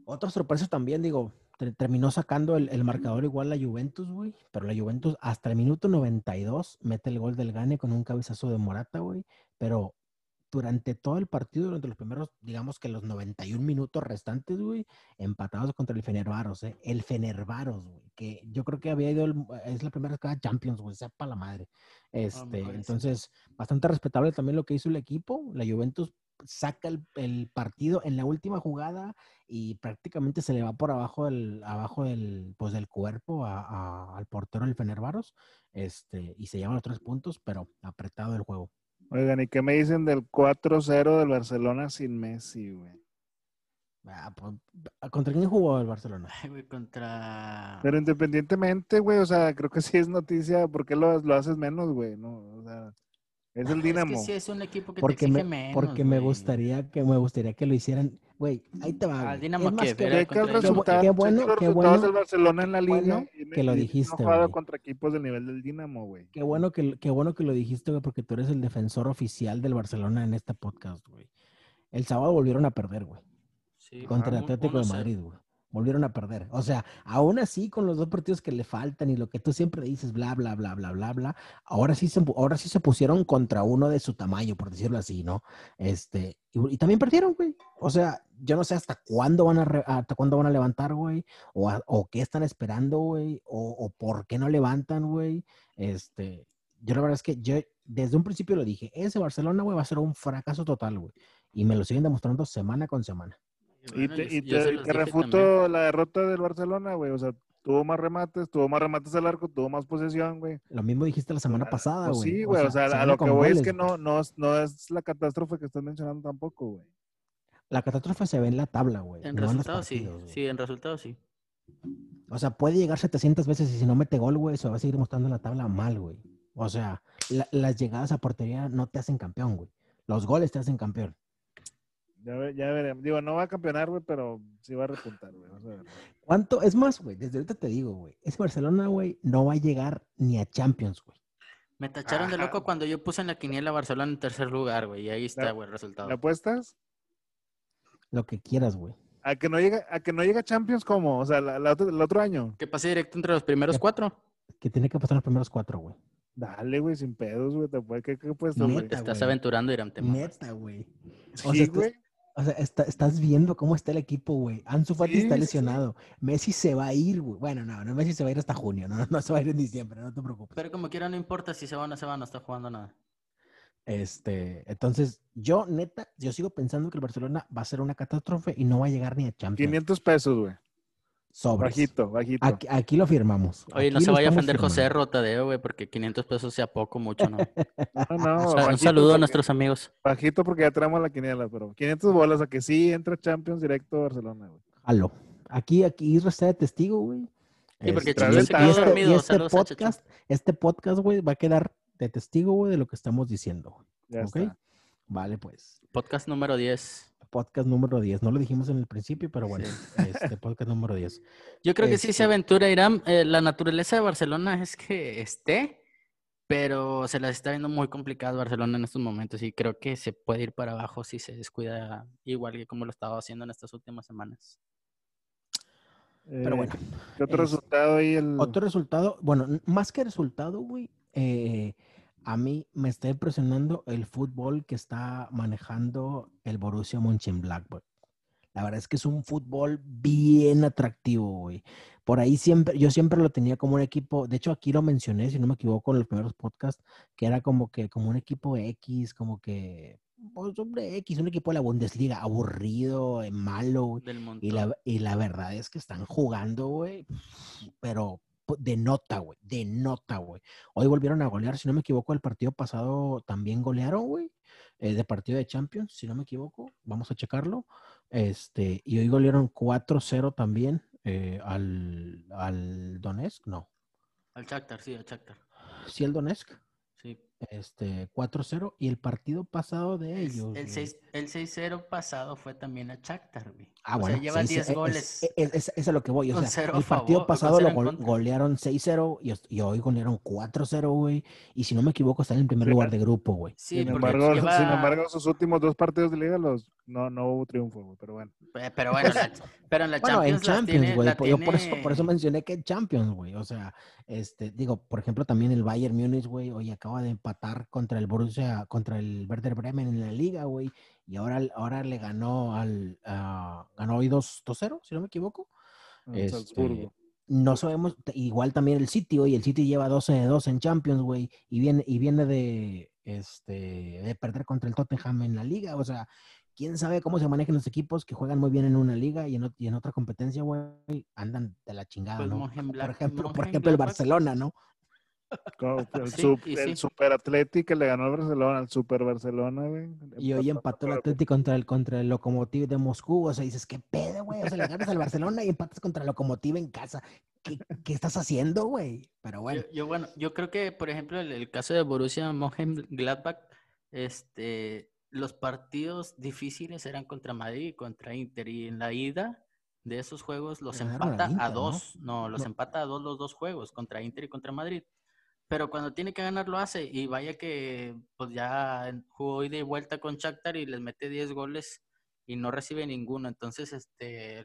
Otra sorpresa también, digo, ter- terminó sacando el, el marcador igual la Juventus, güey, pero la Juventus hasta el minuto 92 mete el gol del Gane con un cabezazo de Morata, güey, pero durante todo el partido, durante los primeros, digamos que los 91 minutos restantes, güey, empatados contra el Fenervaros, ¿eh? El Fenervaros, güey, que yo creo que había ido, el- es la primera vez que Champions, güey, sepa la madre. Este, parece. entonces, bastante respetable también lo que hizo el equipo. La Juventus saca el, el partido en la última jugada y prácticamente se le va por abajo del, abajo del, pues del cuerpo a- a- al portero del Fenervaros, este, y se llevan los tres puntos, pero apretado el juego. Oigan, ¿y qué me dicen del 4-0 del Barcelona sin Messi, güey? Ah, pues, ¿Contra quién jugó el Barcelona? Ay, güey, contra. Pero independientemente, güey, o sea, creo que sí es noticia. ¿Por qué lo, lo haces menos, güey? No, o sea, es el Es Dinamo. que sí es un equipo que Porque te exige me, menos. porque me gustaría que me gustaría que lo hicieran. Güey, ahí te va. Al. Dinamo Es más que que- era Checa el resultado, Qué bueno, qué bueno, del Barcelona en la liga. bueno y- que lo dijiste, güey. contra equipos del nivel del Dinamo, güey. Qué bueno que, qué bueno que lo dijiste, güey, porque tú eres el defensor oficial del Barcelona en este podcast, güey. El sábado volvieron a perder, güey. Sí, Contra el Atlético de 1-0. Madrid, güey. Volvieron a perder. O sea, aún así, con los dos partidos que le faltan y lo que tú siempre dices, bla, bla, bla, bla, bla, bla, ahora sí se, ahora sí se pusieron contra uno de su tamaño, por decirlo así, ¿no? Este, y, también perdieron, güey. O sea, yo no sé hasta cuándo van a, re- hasta cuándo van a levantar, güey, o, o qué están esperando, güey, o, o por qué no levantan, güey. Este, yo la verdad es que yo desde un principio lo dije, ese Barcelona, güey, va a ser un fracaso total, güey. Y me lo siguen demostrando semana con semana. Y Bueno, te, y yo te- te refuto también. la derrota del Barcelona, güey. O sea, tuvo más remates, tuvo más remates al arco, tuvo más posesión, güey. Lo mismo dijiste la semana Ah, pasada, pues güey. sí, güey. O sea, se a lo que voy es que no, no, es, no es la catástrofe que estás mencionando tampoco, güey. La catástrofe se ve en la tabla, güey. En no en resultados sí. Sí, en resultados sí. O sea, puede llegar 700 veces y si no mete gol, güey, se va a seguir mostrando en la tabla mal, güey. O sea, la- las llegadas a portería no te hacen campeón, güey. Los goles te hacen campeón. Ya, ya veremos. Digo, no va a campeonar, güey, pero sí va a repuntar, güey. ¿Cuánto? Es más, güey, desde ahorita te digo, güey. Ese Barcelona, güey, no va a llegar ni a Champions, güey. Me tacharon de loco cuando yo puse en la quiniela Barcelona en tercer lugar, güey. Y ahí está, güey, el resultado. ¿Le apuestas? Lo que quieras, güey. A que no llega, a que no llega Champions, ¿cómo? O sea, la- la otro- el otro año. Que pase directo entre los primeros cuatro. Que tiene que pasar los primeros cuatro, güey. Dale, güey, sin pedos, güey. Te puede, ¿qué, qué puesto, güey? Te estás aventurando, Irán. te. Neta, güey. Sí, O sea, estás- güey. O sea, está- estás viendo cómo está el equipo, güey. Ansu Fati Sí, está sí. lesionado. Messi se va a ir, güey. Bueno, no, no, Messi se va a ir hasta junio. No, no se va a ir en diciembre, no te preocupes. Pero como quiera, no importa si se va o no se va, no está jugando nada. Este, entonces, yo, neta, yo sigo pensando que el Barcelona va a ser una catástrofe y no va a llegar ni a Champions. 500 pesos, güey. Sobres. Bajito, bajito. Aquí, aquí lo firmamos. Oye, no se vaya a ofender José. Rotadeo, güey, porque 500 pesos sea poco, mucho, ¿no? No, no, O sea, un saludo a nuestros amigos. Bajito porque ya traemos la quiniela, pero 500 bolas a que sí entra Champions directo a Barcelona, güey. Jalo. Aquí, aquí Isra está de testigo, güey. Sí, porque Este, y se quedó y este, dormido. y este Saludos a Chicho. podcast, este podcast, güey, va a quedar de testigo, güey, de lo que estamos diciendo. güey. Ya ¿Ok? está. Vale, pues. Podcast número 10. Podcast número 10. No lo dijimos en el principio, pero bueno, este podcast número 10. Yo creo que sí se Este- aventura Irán. Eh, la naturaleza de Barcelona es que esté, pero se las está viendo muy complicado Barcelona en estos momentos y creo que se puede ir para abajo si se descuida igual que como lo estaba haciendo en estas últimas semanas. Pero Eh, bueno. ¿Qué otro es- resultado ahí? El... Otro resultado, bueno, más que resultado, güey, eh, a mí me está impresionando el fútbol que está manejando el Borussia Mönchengladbach. La verdad es que es un fútbol bien atractivo, güey. Por ahí siempre, yo siempre lo tenía como un equipo, de hecho aquí lo mencioné, si no me equivoco, en los primeros podcasts, que era como que, como un equipo X, como que, pues, hombre, X, un equipo de la Bundesliga, aburrido, eh, malo, güey. Del. Y la, y la verdad es que están jugando, güey, pero pu- de nota, güey, de nota, güey. Hoy volvieron a golear, si no me equivoco, el partido pasado también golearon, güey, eh, de partido de Champions, si no me equivoco, vamos a checarlo. Este, y hoy golearon 4-0 también eh, al, al Donetsk, no, Al Shakhtar, sí, al Shakhtar. sí, el Donetsk, Sí. Este, 4-0, y el partido pasado de El, ellos. el güey, 6 el 6-0 pasado fue también a Shakhtar, güey. Ah, o bueno, sea, llevan seis- 10 es- es- goles. Es, es- es- es a lo que voy. O sea, el partido favor, pasado lo contra. golearon 6-0 y, hoy golearon 4-0, güey. Y si no me equivoco, están en el primer Sí, lugar de grupo, güey. Sí, sin, embargo, lleva- sin embargo, sus últimos dos partidos de liga los no, no hubo triunfo, güey, pero bueno. Eh, Pero bueno, la- pero en la Bueno, en Champions, Champions, tiene- güey. Yo por eso, por eso mencioné que en Champions, güey. O sea, este, digo, por ejemplo, también el Bayern Múnich, güey, hoy acaba de empatar contra el Borussia, contra el Werder Bremen en la liga, güey. Y ahora, ahora le ganó al, ah, ganó hoy 2 2-0, si no me equivoco. Este, no sabemos, igual también el City, güey, el City lleva 12 de 2 en Champions, güey, y viene, y viene de, este, de perder contra el Tottenham en la liga, o sea, quién sabe cómo se manejan los equipos que juegan muy bien en una liga y en, y en otra competencia, güey, andan de la chingada, Pues ¿no? Por ejemplo, por ejemplo, el Mönchengladbach- Barcelona, ¿no? Como El, Sí, sup- y el sí. Super Atleti que le ganó al Barcelona, al Super Barcelona, güey. Y hoy empató el Atlético contra el, contra el Lokomotiv de Moscú, o sea, dices, ¿qué pedo, güey? O sea, le ganas al Barcelona y empatas contra el Lokomotiv en casa. ¿Qué, qué estás haciendo, güey? Pero bueno. Yo, yo, bueno, yo creo que, por ejemplo, el, el caso de Borussia Mönchengladbach, este, los partidos difíciles eran contra Madrid y contra Inter, y en la ida de esos juegos los empata a dos, ¿no? los No. empata a dos los dos juegos, contra Inter y contra Madrid. Pero cuando tiene que ganar lo hace, y vaya que pues ya jugó ida y vuelta con Shakhtar y les mete 10 goles y no recibe ninguno. Entonces, este,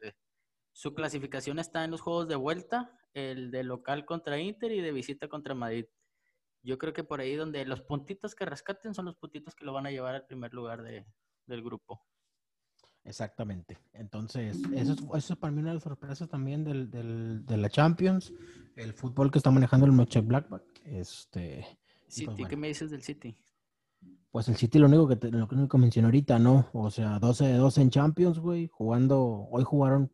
su clasificación está en los juegos de vuelta, el de local contra Inter y de visita contra Madrid. Yo creo que por ahí donde los puntitos que rescaten son los puntitos que lo van a llevar al primer lugar de, del grupo. Exactamente. Entonces, eso es, eso es para mí una de las sorpresas también del, del- de la Champions. El fútbol que está manejando el Moche Blackback. Este, City, bueno. ¿qué me dices del City? pues el City lo único que te- lo único que mencioné ahorita, ¿no? O sea, 12 de 12 en Champions, güey. Jugando, hoy jugaron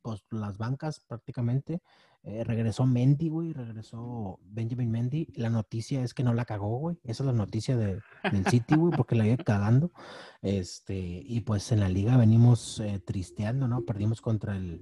pues las bancas prácticamente. Eh, regresó Mendy, güey. Regresó Benjamin Mendy. La noticia es que no la cagó, güey. Esa es la noticia de- del City, güey, porque la iba cagando. Este, y pues en la liga venimos eh, tristeando, ¿no? Perdimos contra el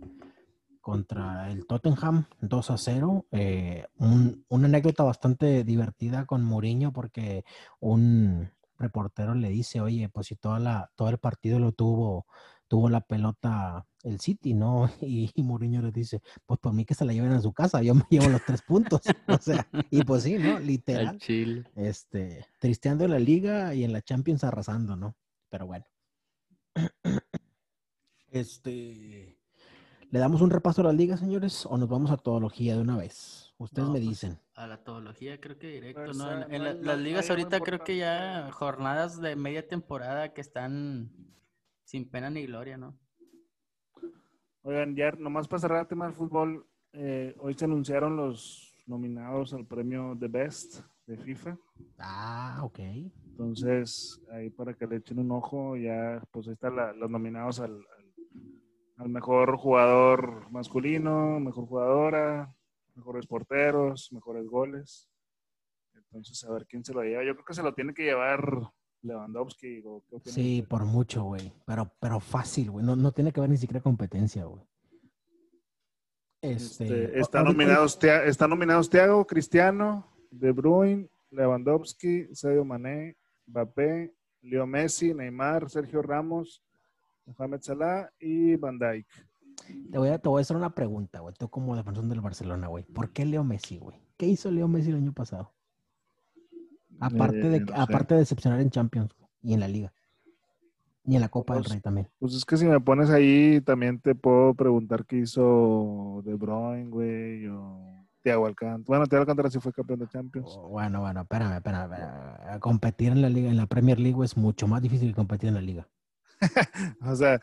contra el Tottenham 2 a 0. Eh, un- una anécdota bastante divertida con Mourinho porque un reportero le dice, oye, pues si toda la, todo el partido lo tuvo, tuvo la pelota el City, ¿no? Y, y Mourinho le dice, pues por mí que se la lleven a su casa, yo me llevo los tres puntos. O sea, y pues sí, ¿no? Literal. Al Chile. Este, tristeando en la liga y en la Champions arrasando, ¿no? Pero bueno. Este, ¿le damos un repaso a la liga, señores, o nos vamos a todología de una vez? Ustedes No, me pues, dicen. A la todología creo que directo, Pues, ¿no? En, en no la- las ligas ahorita creo que ya jornadas de media temporada que están sin pena ni gloria, ¿no? Oigan, ya nomás para cerrar el tema del fútbol, eh, hoy se anunciaron los nominados al premio The Best de FIFA. Ah, ok. Entonces, ahí para que le echen un ojo, ya pues ahí están la- los nominados al, al- mejor jugador masculino, mejor jugadora, mejores porteros, mejores goles. Entonces, a ver quién se lo lleva. Yo creo que se lo tiene que llevar Lewandowski. ¿o qué Sí, por mucho, güey. Pero, pero fácil, güey. No, no tiene que haber ni siquiera competencia, güey. Este, Este, ahorita- nominados, Thia- están nominados Thiago, Cristiano, De Bruyne, Lewandowski, Sadio Mané, Mbappé, Leo Messi, Neymar, Sergio Ramos, Mohamed Salah y Van Dijk. Te voy, a, te voy a hacer una pregunta, güey. Tú como defensor del Barcelona, güey. ¿Por qué Leo Messi, güey? ¿Qué hizo Leo Messi el año pasado? Aparte, de, Eh, no sé. aparte de decepcionar en Champions y en la Liga. Y en la Copa del Pues, Rey también. Pues es que si me pones ahí, también te puedo preguntar qué hizo De Bruyne, güey, o Thiago Alcántara. Bueno, Thiago Alcántara sí fue campeón de Champions. Oh, Bueno, bueno, espérame, espérame, espérame. Competir en la Liga, en la Premier League es mucho más difícil que competir en la Liga. O sea,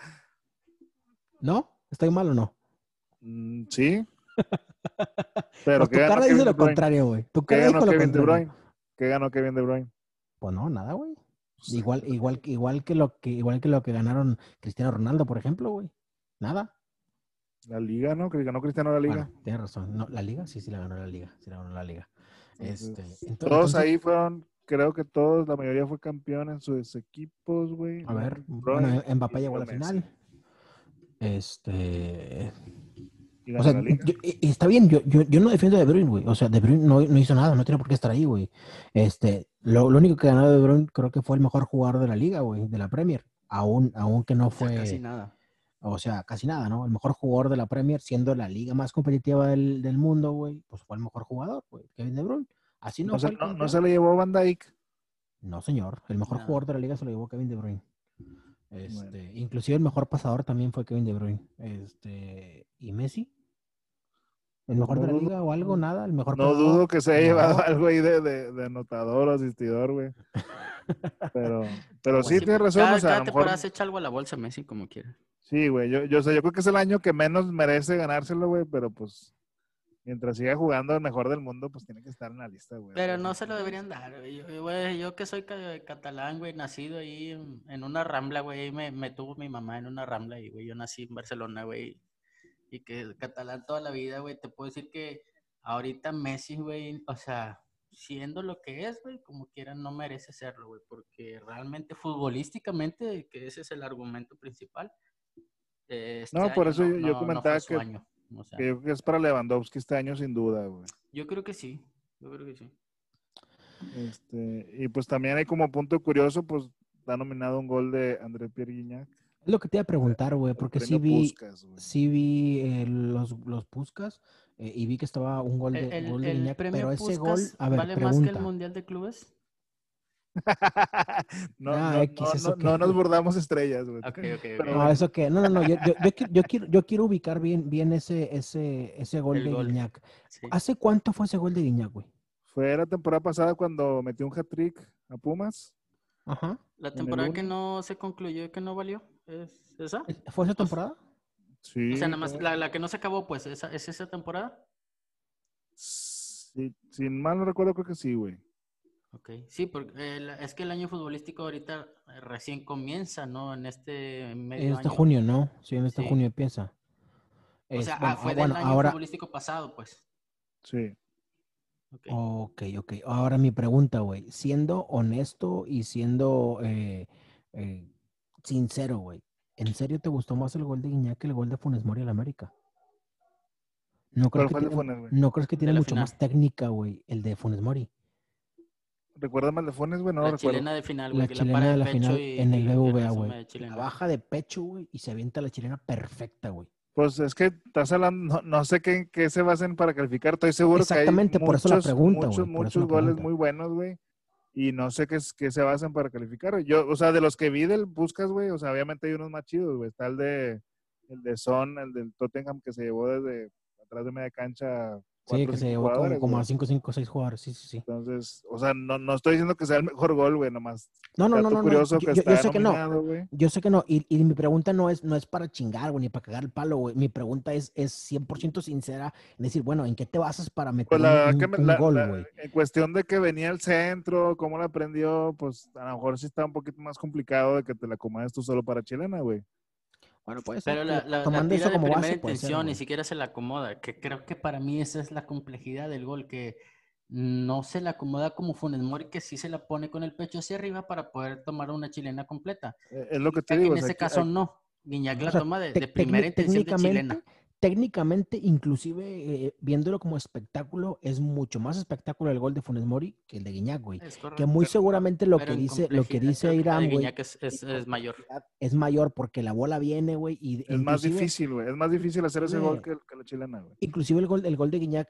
¿No? ¿Estoy mal o no? mm, sí. Pero Pues ¿qué tu cara dice lo contrario, güey. Tu ¿Qué cara ganó lo Kevin De contrario. ¿Qué ganó Kevin De Bruyne? Pues no, nada, güey. Pues, Igual, igual, igual que lo que, igual que lo que ganaron Cristiano Ronaldo, por ejemplo, güey. Nada. La liga, ¿no? Ganó Cristiano la liga. Bueno, tienes razón. No, la liga, sí, sí la ganó la liga. Sí la ganó la liga. Este, Entonces, todos entonces, ahí fueron, creo que todos, la mayoría fue campeón en sus equipos, güey. A ver, bueno, Mbappé llegó a la Messi. final. Este. Y O sea, la liga. yo- y- y está bien, yo, yo, yo no defiendo a De Bruyne, güey. O sea, De Bruyne no, no hizo nada, no tiene por qué estar ahí, güey. Este, lo, lo único que ganó De Bruyne creo que fue el mejor jugador de la liga, güey, de la Premier. Aún, aún que no O sea, fue, casi nada. o sea, casi nada, ¿no? El mejor jugador de la Premier, siendo la liga más competitiva del, del mundo, güey, pues fue el mejor jugador, güey, Kevin De Bruyne. Así no, no, no- se le llevó Van Dijk. No, señor. El mejor No. jugador de la liga se lo llevó Kevin De Bruyne. Este, Bueno. Inclusive el mejor pasador también fue Kevin De Bruyne. Este, ¿Y Messi? ¿El mejor No de la dudo- liga o algo? Nada. ¿El mejor No pasador? dudo que se haya No. llevado algo ahí de, de, de anotador o asistidor, güey. Pero, pero sí, Sí, tienes razón. Cada, o sea, cada a lo mejor, temporada se echa algo a la bolsa Messi como quiera. sí, güey. Yo, yo, sé, yo creo que es el año que menos merece ganárselo, güey. Pero pues, mientras siga jugando el mejor del mundo, pues tiene que estar en la lista, güey. Pero no se lo deberían dar, güey. Yo, güey, yo que soy ca- catalán, güey, nacido ahí en, en una rambla, güey. Me, me tuvo mi mamá en una rambla y, güey, yo nací en Barcelona, güey. Y que catalán toda la vida, güey. Te puedo decir que ahorita Messi, güey, o sea, siendo lo que es, güey, como quiera, no merece serlo, güey. Porque realmente, futbolísticamente, que ese es el argumento principal. eh, este No, por eso yo- comentaba su que- año. O sea, Que yo creo que es para Lewandowski este año, sin duda, güey. yo creo que sí. Yo creo que sí. Este, y pues también hay como punto curioso, pues está nominado un gol de André Pierre Guignac. Es lo que te iba a preguntar, güey, porque sí vi, sí vi eh, los, los Puskas eh, y vi que estaba un gol de, El, gol de el pero ese gol, a ver, vale más que el Mundial de Clubes. no, no, X, no, ¿eso no, qué? no nos bordamos estrellas, güey. Ok, ok, ok. Pero No, eso que, no, no, no, yo, yo, yo, qui- yo quiero, yo quiero ubicar bien, bien ese, ese, ese gol El de gol. Guiñac. Sí. ¿Hace cuánto fue ese gol de Guiñac, güey? Fue la temporada pasada cuando metió un hat-trick a Pumas. Ajá. La temporada que no se concluyó y que no valió. ¿Es esa? ¿Fue esa temporada? Sí. O sea, nada más la, la que no se acabó, pues, ¿esa, ¿es esa temporada? sí, sin mal no recuerdo, creo que sí, güey. Ok, sí, porque el- es que el año futbolístico ahorita eh, recién comienza, ¿no? En este medio En este año. junio, ¿no? Sí, en este Sí. junio empieza. O Es- sea, ah, bueno, fue ah, del bueno, año ahora, futbolístico pasado, pues. Sí. Ok. ok, ok. Ahora mi pregunta, güey. Siendo honesto y siendo eh, eh, sincero, güey. ¿En serio te gustó más el gol de Guiñac que el gol de Funes Mori al América? ¿No ¿Cuál crees, que tiene, Funes, güey? ¿No crees que tiene la mucho final. más técnica, güey, el de Funes Mori? ¿Recuerdas mal de Funes, güey? No lo la recuerdo. chilena de final, La güey, que la chilena para de el la pecho final y, en el BBVA, güey. La baja de pecho, güey, y se avienta la chilena perfecta, güey. Pues es que estás hablando, no, no sé qué, qué se basen para calificar. Estoy seguro Exactamente, que hay por eso la muchos, pregunta, muchos, güey, muchos la goles pregunta. muy buenos, güey. Y no sé qué, es- qué se basan para calificar. Yo, o sea, de los que vi del Buscas, güey, o sea, obviamente hay unos más chidos, güey. Está el de, el de Son, el del Tottenham que se llevó desde atrás de media cancha. Sí, que se llevó como, como a 5, 5, 6 jugadores. Sí, sí, sí. Entonces, o sea, no, no estoy diciendo que sea el mejor gol, güey, nomás. No, no, no, no. Yo, que yo- yo está sé que no. Yo sé que no. Y, y mi pregunta no es, no es para chingar, güey, ni para cagar el palo, güey. Mi pregunta es, es 100% sincera. En decir, bueno, ¿en qué te basas para meter Pues la un- verdad un, que me- un la- gol, güey? en cuestión de que venía al centro, cómo la aprendió, pues a lo mejor sí está un poquito más complicado de que te la acomodes tú solo para chilena, güey. Bueno, puede ser. Pero la, la- la tomando tira eso de como base, ser, intención ni siquiera se la acomoda, que creo que para mí esa es la complejidad del gol, que no se la acomoda como Funes Mori, que sí se la pone con el pecho hacia arriba para poder tomar una chilena completa. Eh, Es lo que te digo. en o sea, ese aquí- caso aquí- no. Guiñac la O sea, toma de, primera intención de chilena. Técnicamente, inclusive eh, viéndolo como espectáculo, es mucho más espectáculo el gol de Funes Mori que el de Guiñac, güey. Es Que muy seguramente lo que dice, lo que dice Irán, güey, Guiñac es, es- es mayor. es mayor porque la bola viene, güey, y Es más difícil, güey. Es más difícil hacer ese gol que, que la chilena, güey. Inclusive el gol, el gol de Guiñac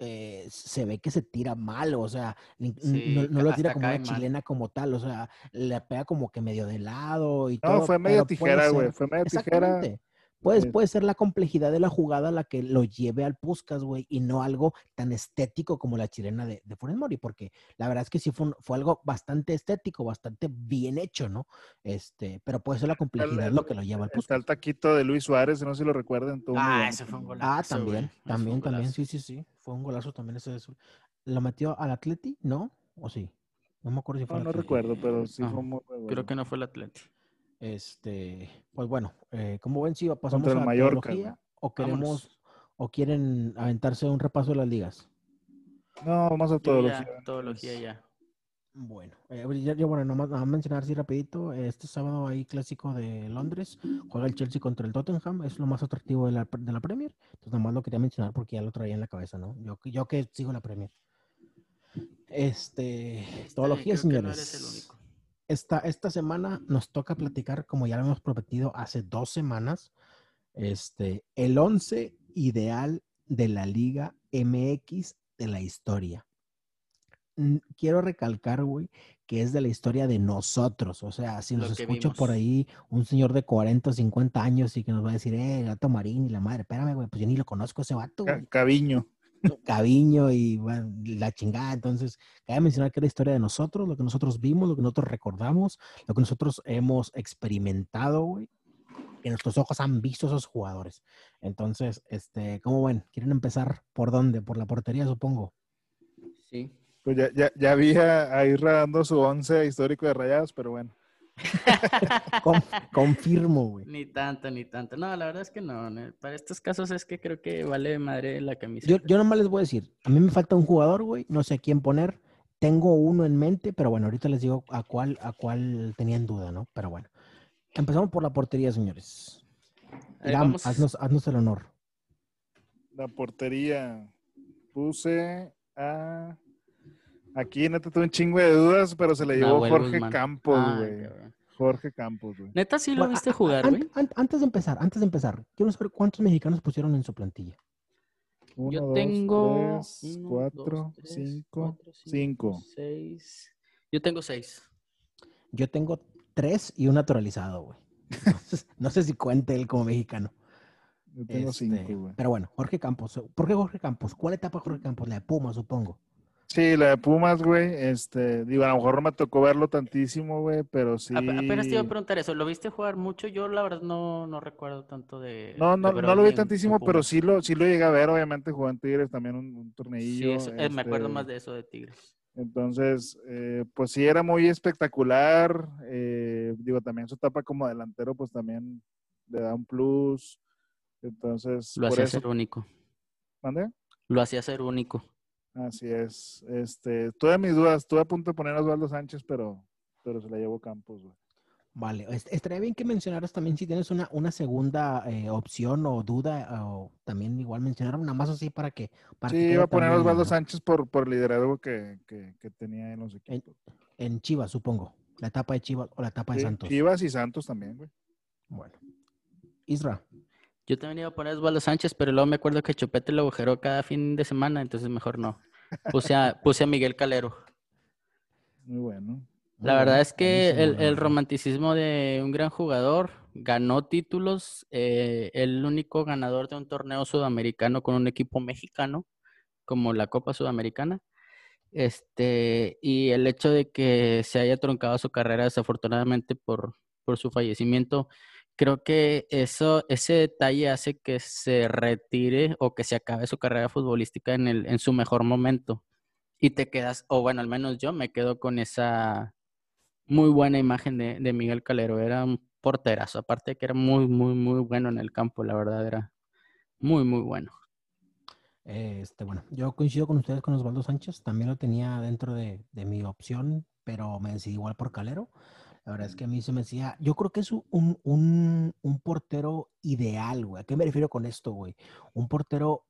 eh, se ve que se tira mal, o sea, Sí, no, no lo tira como una mal. chilena como tal, o sea, le pega como que medio de lado y todo. No, fue media tijera, güey. Fue media tijera. Exactamente. Puede, puede ser la complejidad de la jugada la que lo lleve al Puskas, güey, y no algo tan estético como la chilena de, de Funes Mori, porque la verdad es que sí fue, un- fue algo bastante estético, bastante bien hecho, ¿no? Este, pero puede ser la complejidad el- lo que lo lleva al Está Puskas. el taquito de Luis Suárez, no sé si lo recuerdan. todo Ah, ese fue un también. golazo. Ah, también, güey. También, también, sí, sí, sí. Fue un golazo también ese. de su- ¿Lo metió al Atleti? ¿No? ¿O sí? No me acuerdo si fue No, no recuerdo, pero sí fue muy muy bueno. Creo que no fue el Atleti. Este, pues bueno, eh, como ven, si pasamos Contra el a la Mallorca, o queremos, Vámonos. o quieren aventarse un repaso de las ligas. No, vamos a teología. ya, teología ya. Bueno, eh, ya, ya, bueno, nomás vamos a mencionar así rapidito, este sábado hay clásico de Londres, juega el Chelsea contra el Tottenham, es lo más atractivo de la, de la Premier, entonces nomás lo quería mencionar porque ya lo traía en la cabeza, ¿no? Yo, yo que sigo la Premier. Este, Está teología, creo que no Esta, esta semana nos toca platicar, como ya lo hemos prometido hace dos semanas, este, el 11 ideal de la Liga MX de la historia. Quiero recalcar, güey, que es de la historia de nosotros. O sea, si nos escucha por ahí un señor de 40 o 50 años y que nos va a decir, eh, gato marín y la madre, espérame, güey, pues yo ni lo conozco a ese vato, güey. Caviño. Caviño y bueno, la chingada. Entonces, cabe mencionar que es la historia de nosotros, lo que nosotros vimos, lo que nosotros recordamos, lo que nosotros hemos experimentado, güey, que nuestros ojos han visto esos jugadores. Entonces, este, ¿cómo ven? ¿Quieren empezar por dónde? Por la portería, supongo. Sí. Pues ya, ya, ya vi a, a dando su once histórico de rayados, pero bueno. Con- confirmo, güey. Ni tanto, ni tanto. No, la verdad es que no. no. Para estos casos es que creo que vale madre la camisa. Yo, yo nomás les voy a decir, a mí me falta un jugador, güey, no sé a quién poner. Tengo uno en mente, pero bueno, ahorita les digo a cuál, a cuál tenía en duda, ¿no? Pero bueno. Empezamos por la portería, señores. Ahí Irán, vamos. haznos, haznos el honor. La portería. Puse a. Aquí neta tuve un chingo de dudas, pero se le llevó Nahuel Jorge Guzmán. Campos, Ay, güey. cabrón. Jorge Campos, güey. Neta, sí lo Bueno, viste a- a- jugar, an- güey. an- antes de empezar, antes de empezar, quiero saber cuántos mexicanos pusieron en su plantilla. Uno, Yo dos, tengo. tres, uno, cuatro, dos, tres, cinco, cuatro, cinco. Seis. Yo tengo seis. Yo tengo tres y un naturalizado, güey. Entonces, no sé si cuente él como mexicano. Yo tengo Este, cinco, güey. Pero bueno, Jorge Campos. ¿Por qué Jorge Campos? ¿Cuál etapa de Jorge Campos? La de Puma, supongo. Sí, la de Pumas, güey. Este, digo, a lo mejor no me tocó verlo tantísimo, güey, pero sí. Ape- Apenas te iba a preguntar eso. ¿Lo viste jugar mucho? Yo, la verdad, no, no recuerdo tanto de. No, de no, no lo vi en- tantísimo, pero sí lo, sí lo llegué a ver. Obviamente jugó en Tigres también un, un Sí, torneillo. eso- eh, me acuerdo este, más de eso de Tigres. Entonces, eh, pues sí era muy espectacular. eh, digo, también su etapa como delantero, pues también le da un plus. Entonces, Lo hacía eso. ser único. ¿Mande? Lo hacía ser único. Así es. Este, tuve mis dudas, estuve a punto de poner a Osvaldo Sánchez, pero, pero se la llevó Campos, güey. Vale, est- estaría bien que mencionaras también si tienes una, una segunda eh, opción o duda, o también igual mencionar una más así para que... Para que Sí, iba a poner a Osvaldo ¿no? Sánchez por, por el liderazgo que, que, que tenía en los equipos. En Chivas, supongo. La etapa de Chivas o la etapa de Sí, Santos. Chivas y Santos también, güey. Bueno. Isra. Yo también iba a poner a Osvaldo Sánchez, pero luego me acuerdo que Chupete lo agujeró cada fin de semana, entonces mejor no. Puse a, puse a Miguel Calero. Muy bueno. La verdad es que el, el romanticismo de un gran jugador ganó títulos, eh, el único ganador de un torneo sudamericano con un equipo mexicano, como la Copa Sudamericana. Este, y el hecho de que se haya truncado su carrera desafortunadamente por, por su fallecimiento, creo que eso, ese detalle hace que se retire o que se acabe su carrera futbolística en, el, en su mejor momento. Y te quedas, o bueno, al menos yo me quedo con esa muy buena imagen de, Miguel Calero. Era un porterazo, aparte de que era muy, muy, muy bueno en el campo, la verdad, era muy, muy bueno. Este, bueno, yo coincido con ustedes con Osvaldo Sánchez. También lo tenía dentro de, de mi opción, pero me decidí igual por Calero. La verdad es que a mí se me decía, yo creo que es un, un, un portero ideal, güey. ¿A qué me refiero con esto, güey? Un portero,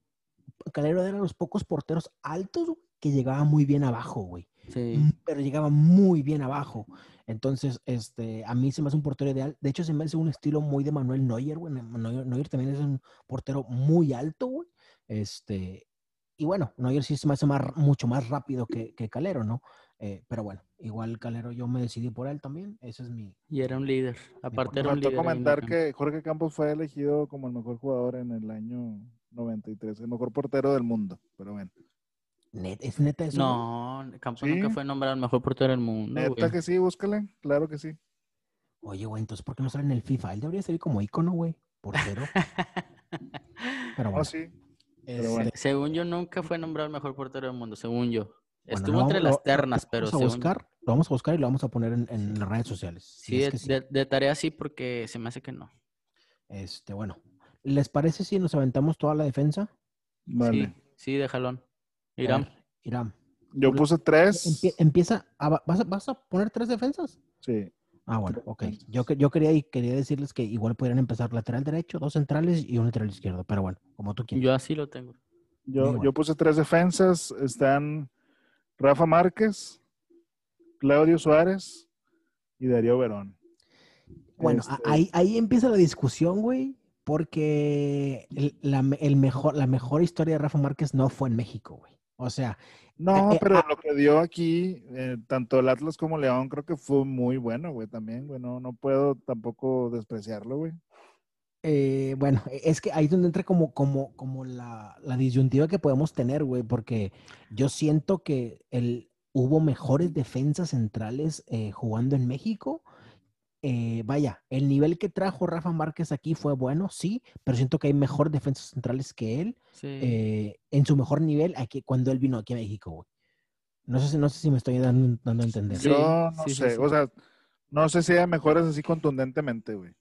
Calero era de los pocos porteros altos que llegaba muy bien abajo, güey. Sí. Mm, pero llegaba muy bien abajo. Entonces, este, a mí se me hace un portero ideal. De hecho, se me hace un estilo muy de Manuel Neuer, güey. Neuer, Neuer también es un portero muy alto, güey. Este, y bueno, Neuer sí se me hace más, mucho más rápido que, que Calero, ¿no? Eh, pero bueno, igual Calero yo me decidí por él también. Ese es mi... Y era un líder. Aparte era un líder. comentar que Jorge Campos fue elegido como el mejor jugador en el año 93, el mejor portero del mundo. Pero bueno, Net, ¿Es neta eso? No, Campos Sí. nunca fue nombrado el mejor portero del mundo. neta güey. que sí, búscale, claro que sí. Oye, güey, entonces ¿por qué no sale en el FIFA? Él debería salir como ícono, güey. Portero. Pero No, bueno. sí. este, bueno. Según yo, nunca fue nombrado el mejor portero del mundo, según yo. Bueno, Estuvo entre vamos- las ternas, lo pero vamos a según- buscar, lo vamos a buscar y lo vamos a poner en, en las redes sociales. si Sí, es de, que sí. de- de tarea sí, porque se me hace que no. Este, bueno, ¿les parece si nos aventamos toda la defensa? Vale. Sí, sí, de jalón. Irán. ver, Irán. Yo puse tres. Empie- empieza, a- ¿vas, a, vas a poner tres defensas? Sí. Ah, bueno, ok. Yo, que- yo quería, y quería decirles que igual podrían empezar lateral derecho, dos centrales y un lateral izquierdo, pero bueno, como tú quieras. Yo así lo tengo. Yo, yo puse tres defensas. Están Rafa Márquez, Claudio Suárez y Darío Verón. Bueno, Este, ahí, ahí empieza la discusión, güey, porque el- la, el mejor, la mejor historia de Rafa Márquez no fue en México, güey. O sea, No, eh, eh, pero ah. lo que dio aquí, eh, tanto el Atlas como León, creo que fue muy bueno, güey, también, güey. No, no puedo tampoco despreciarlo, güey. Eh, bueno, e- es que ahí es donde entra como, como, como la, la disyuntiva que podemos tener, güey, porque yo siento que el, hubo mejores defensas centrales eh, jugando en México. Eh, vaya, el nivel que trajo Rafa Márquez aquí fue bueno, sí, pero siento que hay mejor defensas centrales que él Sí. eh, en su mejor nivel aquí cuando él vino aquí a México, güey. No sé, si- no sé si me estoy dando, dando a entender. Sí, Yo no sí, sí, sé, sí. o sea, no sé si hay mejores así contundentemente, güey.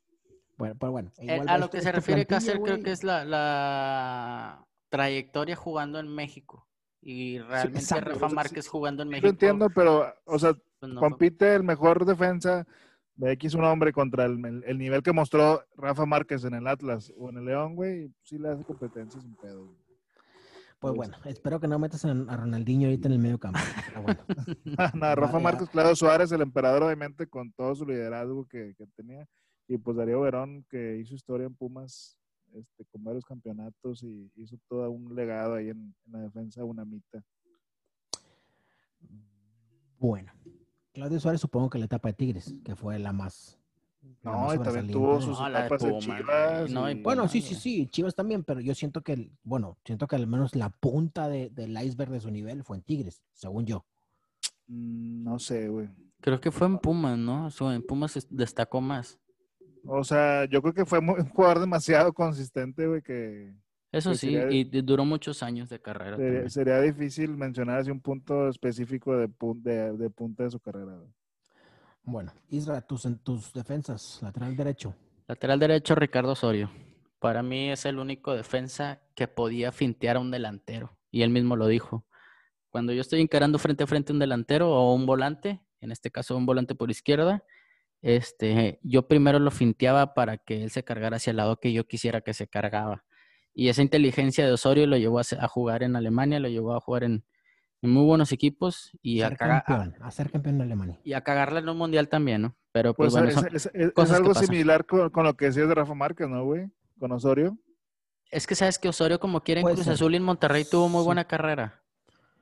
Bueno, pero bueno. Eh, a lo este- que se esta refiere Cáceres, creo que es la, la trayectoria jugando en México. Y realmente Rafa o sea, sí- Márquez jugando en México. Lo entiendo, pero, o sea, pues, no compite el mejor defensa de X un hombre contra el, el- el nivel que mostró Rafa Márquez en el Atlas o en el León, güey, sí le hace competencia sin pedo. güey. Pues Pues- bueno, espero que no metas a, Ronaldinho ahorita en el medio campo. Pero bueno. Nada, Rafa. Márquez, Claudio Suárez, el emperador, obviamente, con todo su liderazgo que, que tenía. Y pues Darío Verón, que hizo historia en Pumas este, con varios campeonatos y hizo todo un legado ahí en, en la defensa unamita. Bueno, Claudio Suárez supongo que la etapa de Tigres, que fue la más la No, más y también tuvo de- sus No, de etapas en Puma, Chivas. no, y y- Bueno, sí, sí, sí, Chivas también, pero yo siento que, bueno, siento que al menos la punta de- del iceberg de su nivel fue en Tigres, según yo. Mm, No sé, güey. Creo que fue en Pumas, ¿no? En Pumas es- destacó más. O sea, yo creo que fue un jugador demasiado consistente, güey, que Eso Pues sí, sería- y duró muchos años de carrera. sería, sería difícil mencionar así un punto específico de, pun- de, de punta de su carrera. güey. Bueno, Isra, tus, en tus defensas, lateral derecho. Lateral derecho, Ricardo Osorio. Para mí es el único defensa que podía fintear a un delantero. Y él mismo lo dijo. Cuando yo estoy encarando frente a frente a un delantero o un volante, en este caso un volante por izquierda, este, yo primero lo finteaba para que él se cargara hacia el lado que yo quisiera que se cargaba. Y esa inteligencia de Osorio lo llevó a, a jugar en Alemania, lo llevó a jugar en, en muy buenos equipos y a, ser caga- a- campeón, a ser campeón de Alemania. y a cagarla en un mundial también, ¿no? Pero pues, Pues bueno, es, son- es- es- es cosas que algo similar con, con lo que decías de Rafa Márquez, ¿no, güey? Con Osorio. Es que sabes que Osorio, como quiera, en Puede Cruz ser. Azul y en Monterrey tuvo muy Sí. buena carrera.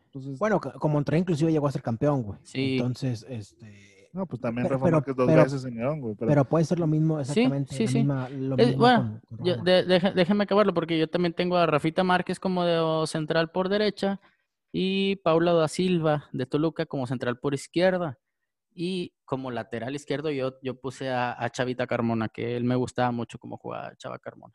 Entonces, Bueno, co- como Monterrey inclusive llegó a ser campeón, güey. Sí. Entonces, este... no, pues también pero- Rafa pero- Márquez dos pero- veces en León, güey. Pero, Pero puede ser lo mismo, Sí, exactamente. sí, la sí. misma- lo mismo bueno, con- con Yo- Rafa de- deje- déjeme acabarlo porque yo también tengo a Rafita Márquez como de central por derecha y Paula da Silva de Toluca como central por izquierda. Y como lateral izquierdo yo, yo puse a, a Chavita Carmona, que él me gustaba mucho como jugaba Chava Carmona.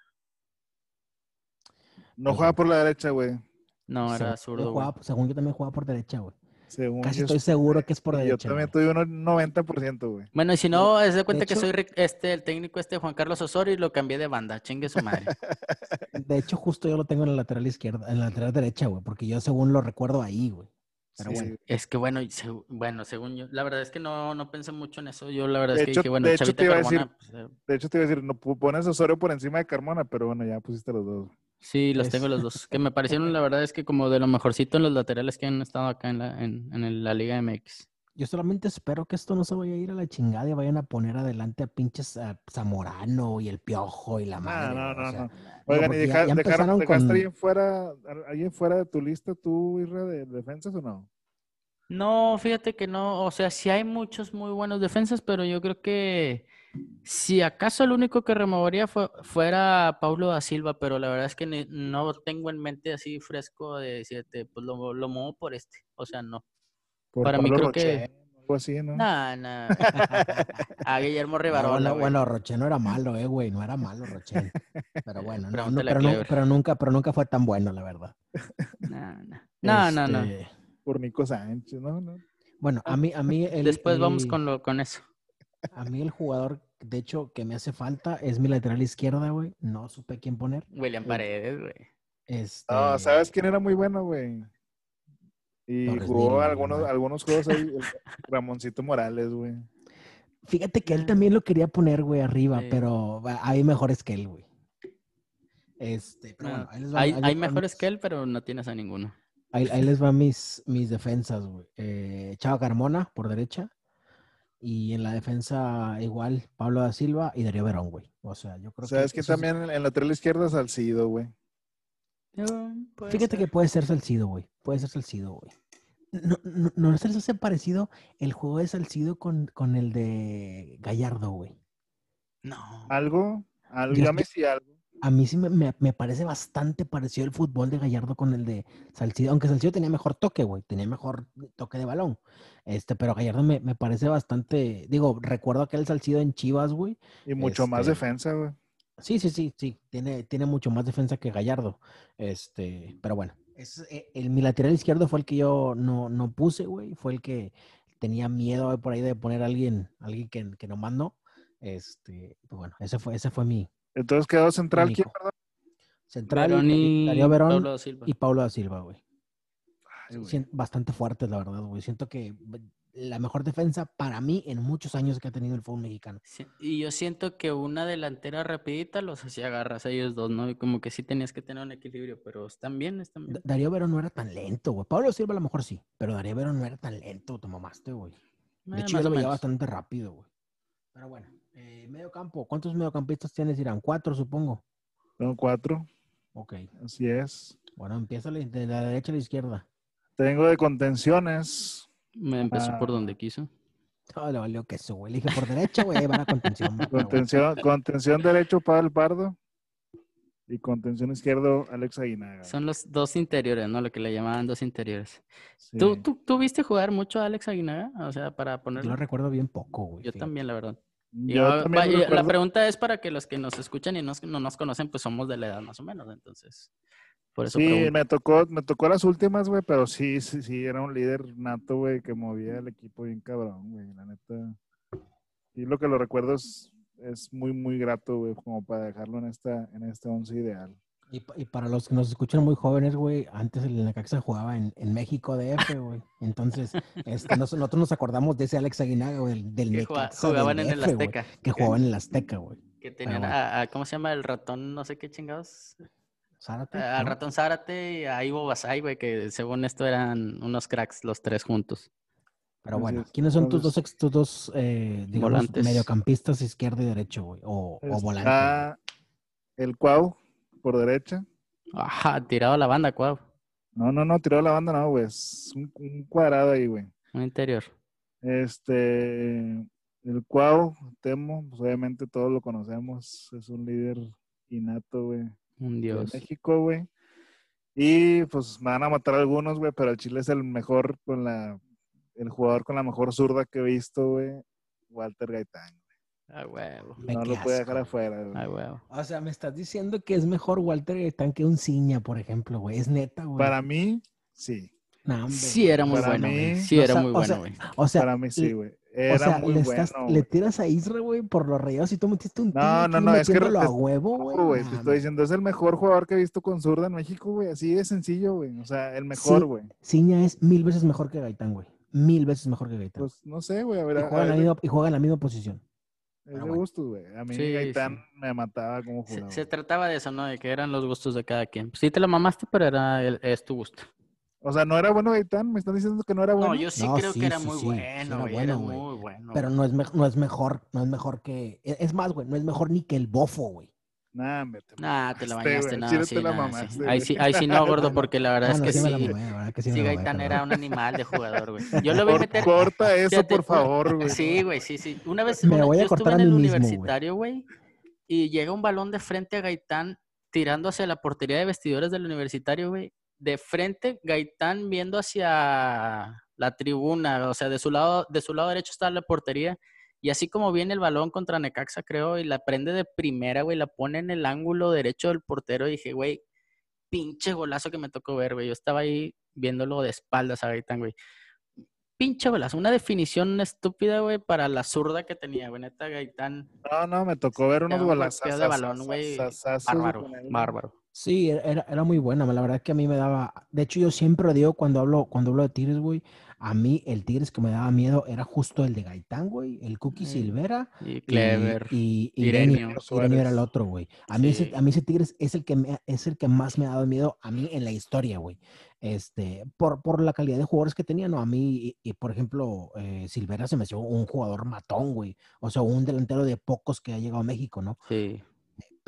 no juega por la derecha, güey. No, era Según yo zurdo. jugaba- según yo también jugaba por derecha, güey. Según Casi yo, estoy seguro que es por derecha. Yo también güey. tuve un 90%, güey. Bueno, y si no, es de cuenta que hecho- soy este, el técnico este Juan Carlos Osorio y lo cambié de banda. Chingue su madre. De hecho, justo yo lo tengo en la lateral izquierda, en la lateral derecha, güey, porque yo según lo recuerdo ahí, güey. Pero Sí, bueno. Es que bueno, bueno, según yo, la verdad es que no, no pensé mucho en eso. Yo la verdad De es que hecho- dije, bueno, de hecho, Chavita te iba a decir- Carmona, pues, eh, De hecho, te iba a decir, no pones Osorio por encima de Carmona, pero bueno, ya pusiste los dos. Sí, los Es- tengo los dos. Que me parecieron, la verdad es que como de lo mejorcito en los laterales que han estado acá en la, en, en el- la Liga MX. Yo solamente espero que esto no se vaya a ir a la chingada y vayan a poner adelante a pinches a Zamorano y el Piojo y la No, madre. no, o no, sea, no. Oigan, ¿y deja- ya dejar- empezaron dejaste con- alguien fuera, alguien fuera de tu lista tú, Isra, de defensas o no? No, fíjate que no, o sea, sí hay muchos muy buenos defensas, pero yo creo que si acaso el único que removería fue, fuera Paulo da Silva, pero la verdad es que ni- no tengo en mente así fresco de decirte, pues lo, lo muevo por este, o sea, no. Por Para mí Pablo creo que- Roché, Algo así, ¿no? No, no. A Guillermo No, Rivarola, bueno, güey. bueno, Roche no era malo, eh, güey, no era malo Roche. Pero bueno, no, no, pero, no- pero nunca, pero nunca fue tan bueno, la verdad. No, no. No, no, no. Este, Por Nico Sánchez, ¿no? no. Bueno, a mí, a mí el, Después vamos el- con, lo, con eso. A mí el jugador, de hecho, que me hace falta es mi lateral izquierda, güey. No supe quién poner. William Paredes, güey. Este, No, ¿sabes quién era muy bueno, güey? Y Torres jugó algunos, güey. algunos juegos ahí, Ramoncito Morales, güey. Fíjate que él también lo quería poner, güey, arriba, Sí. pero hay mejores que él, güey. Este, pero No, bueno, ahí les va- hay, ahí hay mejores mis- que él, pero no tienes a ninguno. Ahí, ahí les van mis, mis defensas, güey. Eh, Chava Carmona por derecha. Y en la defensa igual Pablo da Silva y Darío Verón, güey. O sea, yo creo ¿Sabes que... quién esos- también en en lateral izquierda? Salcido, güey. Fíjate que puede ser Salcido, güey. Puede ser Salcido, güey. No, no, no se les hace parecido el juego de Salcido con, con el de Gallardo, güey. No. ¿Algo? algo Yo- ya me sí algo. A mí sí me, me- me parece bastante parecido el fútbol de Gallardo con el de Salcido, aunque Salcido tenía mejor toque, güey, tenía mejor toque de balón. Este, pero Gallardo me, me parece bastante, digo, recuerdo aquel Salcido en Chivas, güey. Y mucho más Este, defensa, güey. Sí, sí, sí, sí, tiene, tiene mucho más defensa que Gallardo. Este, pero bueno, es, eh, el, mi lateral izquierdo fue el que yo no, no puse, güey, fue el que tenía miedo por ahí de poner a alguien, alguien que, que no. Este, pues bueno, ese fue, ese fue mi Entonces quedó central, ¿quién, perdón? central, Verón y y Darío Verón Pablo Silva. y Paulo da Silva, güey. Ay, bastante fuertes, la verdad, güey. Siento que la mejor defensa para mí en muchos años que ha tenido el fútbol mexicano. Sí, Y yo siento que una delantera rapidita los hacía garras a ellos dos, ¿no? Y como que sí tenías que tener un equilibrio, pero están bien, están bien. Da- Darío Verón no era tan lento, güey. Pablo Silva a lo mejor sí, pero Darío Verón no era tan lento, te mamaste, güey. De Eh, hecho, yo lo veía bastante rápido, güey. Pero bueno, eh, medio campo. ¿Cuántos mediocampistas tienes, Irán? Cuatro, supongo. Tengo cuatro, Ok. así es. Bueno, empieza de la derecha a la izquierda. Tengo de contenciones. Me empezó por Ah. donde quiso. Todo le valió queso, güey. Le dije por derecha, güey, ahí va la contención. Contención, contención derecho, Pavel Pardo. Y contención izquierdo, Alex Aguinaga. Son los dos interiores, ¿no? Lo que le llamaban dos interiores. Sí. ¿Tú, tú, tú viste jugar mucho a Alex Aguinaga? O sea, para Yo ponerlo. lo recuerdo bien poco, güey. Yo fíjate. también, la verdad. Yo Yo- también va- lo y la pregunta es para que los que nos escuchan y nos- no nos conocen, pues somos de la edad más o menos. Entonces, por eso Sí, pregunto. me tocó, me tocó las últimas, güey, pero sí, sí, sí, era un líder nato, güey, que movía el equipo bien cabrón, güey, la neta. Y lo que lo recuerdo es, es muy, muy grato, güey, como para dejarlo en esta, en este once ideal. Y, pa- y para los que nos escuchan muy jóvenes, güey, antes el Necaxa jugaba en, en México DF, güey. Entonces, este, nos- nosotros nos acordamos de ese Alex Aguinaga, güey, del, Que Necaxa del jugaban en el DF, Azteca. que jugaban en el Azteca, güey. Que tenían a, a- ¿cómo se llama? El ratón, no sé qué chingados. Zárate, Al ¿no? ratón Zárate y a Ivo Basay, güey, que según esto eran unos cracks los tres juntos. Pero bueno, es. ¿quiénes son tus dos, tus dos eh, digamos, Volantes. mediocampistas, izquierdo y derecho, güey? O, o volante. el Cuau por derecha. Ajá, tirado a la banda, cuau. No, no, no, tiró la banda, no, güey, es un, un cuadrado ahí, güey. Un interior. Este, el Cuau, Temo, pues obviamente todos lo conocemos, es un líder innato, güey, Un de dios. México, güey. Y pues me van a matar algunos, güey, pero el Chile es el mejor con la, el jugador con la mejor zurda que he visto, güey, Walter Gaitán. A huevo. No lo puede dejar afuera, güey. A huevo. O sea, me estás diciendo que es mejor Walter Gaitán que un Ciña, por ejemplo, güey. Es neta, güey. Para mí, sí. No, Sí, era muy Para bueno, güey. Sí, O era sea, muy bueno, güey. O sea, Para mí sí, le- güey. o Era sea, muy le, bueno, estás- le tiras a Isra, güey, por los rayados y tú metiste un No, tiro no, aquí no, es que a es- huevo, güey. Te estoy diciendo, es el mejor jugador que he visto con zurda en México, güey. Así de sencillo, güey. O sea, el mejor, Sí. güey. Ciña es mil veces mejor que Gaitán, güey. Mil veces mejor que Gaitán. Pues no sé, güey. A ver, y, a- juega en a la misma, y juega en la misma posición. Es de bueno. gustos, güey. A mí Sí, Gaitán sí. me mataba como Se, jugaba. se trataba de eso, ¿no? De que eran los gustos de cada quien. Sí te lo mamaste, pero era el- es tu gusto. O sea, ¿no era bueno Gaitán? ¿Me están diciendo que no era bueno? No, yo sí No, creo sí, que era sí, muy sí, sí bueno, era bueno, Era muy bueno. Pero no es, me- no es mejor, no es mejor que. e- Es más, güey, no es mejor ni que el bofo, güey. Nah, hombre, te Nah, te la bañaste, no, sí, te la nah, sí. mamaste, Ahí sí, ahí sí no, gordo, porque la verdad Ah, es no, que sí sí. me la mamé, la verdad que sí me Sí, la mamé, Gaitán era un animal de jugador, güey. Yo lo vi Cor- meter. Corta eso, Fíjate, por favor, güey. Sí, güey, sí, sí. Una vez Me una- voy a yo cortar estuve a en el mismo, universitario, güey, y llega un balón de frente a Gaitán tirando hacia la portería de vestidores del universitario, güey. De frente, Gaitán viendo hacia la tribuna, o sea, de su lado, de su lado derecho está la portería. Y así como viene el balón contra Necaxa, creo, y la prende de primera, güey, la pone en el ángulo derecho del portero. Y dije, güey, pinche golazo que me tocó ver, güey. Yo estaba ahí viéndolo de espaldas a Gaitán, güey. Pinche golazo, una definición estúpida, güey, para la zurda que tenía, güey. Neta, Gaitán, No, no, me tocó ver unos un golazos. de balón, güey, bárbaro, bárbaro. Sí, era- era, muy buena. La verdad que a mí me daba. De hecho, yo siempre lo digo cuando hablo, cuando hablo de Tigres, güey. A mí, el Tigres que me daba miedo era justo el de Gaitán, güey. El Cookie. Silvera. Y y- Clever. Y, y. Irenio, Irenio era el otro, güey. A mí, Sí. ese, a mí ese Tigres es el que me, es el que más me ha dado miedo a mí en la historia, güey. Este, por, por la calidad de jugadores que tenía, ¿no? A mí, y, y, por ejemplo, eh, Silvera se me hacía un jugador matón, güey. O sea, un delantero de pocos que ha llegado a México, ¿no? Sí.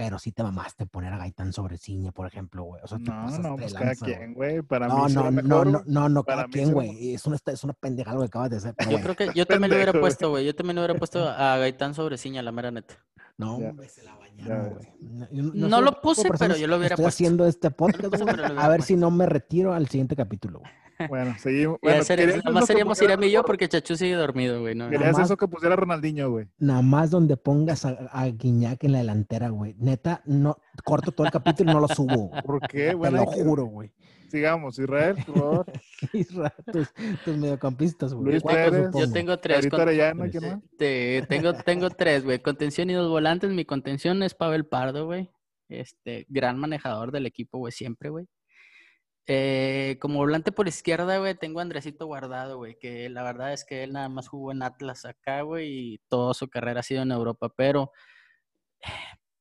Pero sí te mamaste poner a Gaitán sobre Ciña, por ejemplo, güey. O sea, te No, pasaste no, pues cada quien, güey. Para No, mí no, no, mejor, no, no, no, Para cada quien, güey. Es una, es una pendejada lo que acabas de hacer. Pero Yo creo que yo también lo hubiera Pendejo, güey. puesto, güey. Yo también lo hubiera puesto a Gaitán sobre Ciña, la mera neta. No, se la bañaron, güey. No, No soy lo puse, pero yo lo hubiera Estoy puesto. haciendo este podcast, puse, güey, pero lo a hubiera ver si no me retiro al siguiente capítulo, güey. Bueno, seguimos. Y ya Bueno, sería- ¿querías nada más seríamos Irán y yo porque Chachu sigue dormido, güey. No, Querías eso que pusiera Ronaldinho, güey. Nada más donde pongas a, a Guiñac en la delantera, güey. Neta, no, corto todo el capítulo y no lo subo. ¿Por qué? Te Bueno, lo hay que- juro, güey. sigamos. Israel, por favor. Isra, tus, tus mediocampistas, güey. Luis Pérez. Yo tengo tres. Con- Arellano. Te- tengo, tengo tres, güey. Contención y dos volantes. Mi contención es Pavel Pardo, güey. Este, gran manejador del equipo, güey, siempre, güey. Eh, como volante por izquierda, güey, tengo a Andresito Guardado, güey, que la verdad es que él nada más jugó en Atlas acá, güey, y toda su carrera ha sido en Europa, pero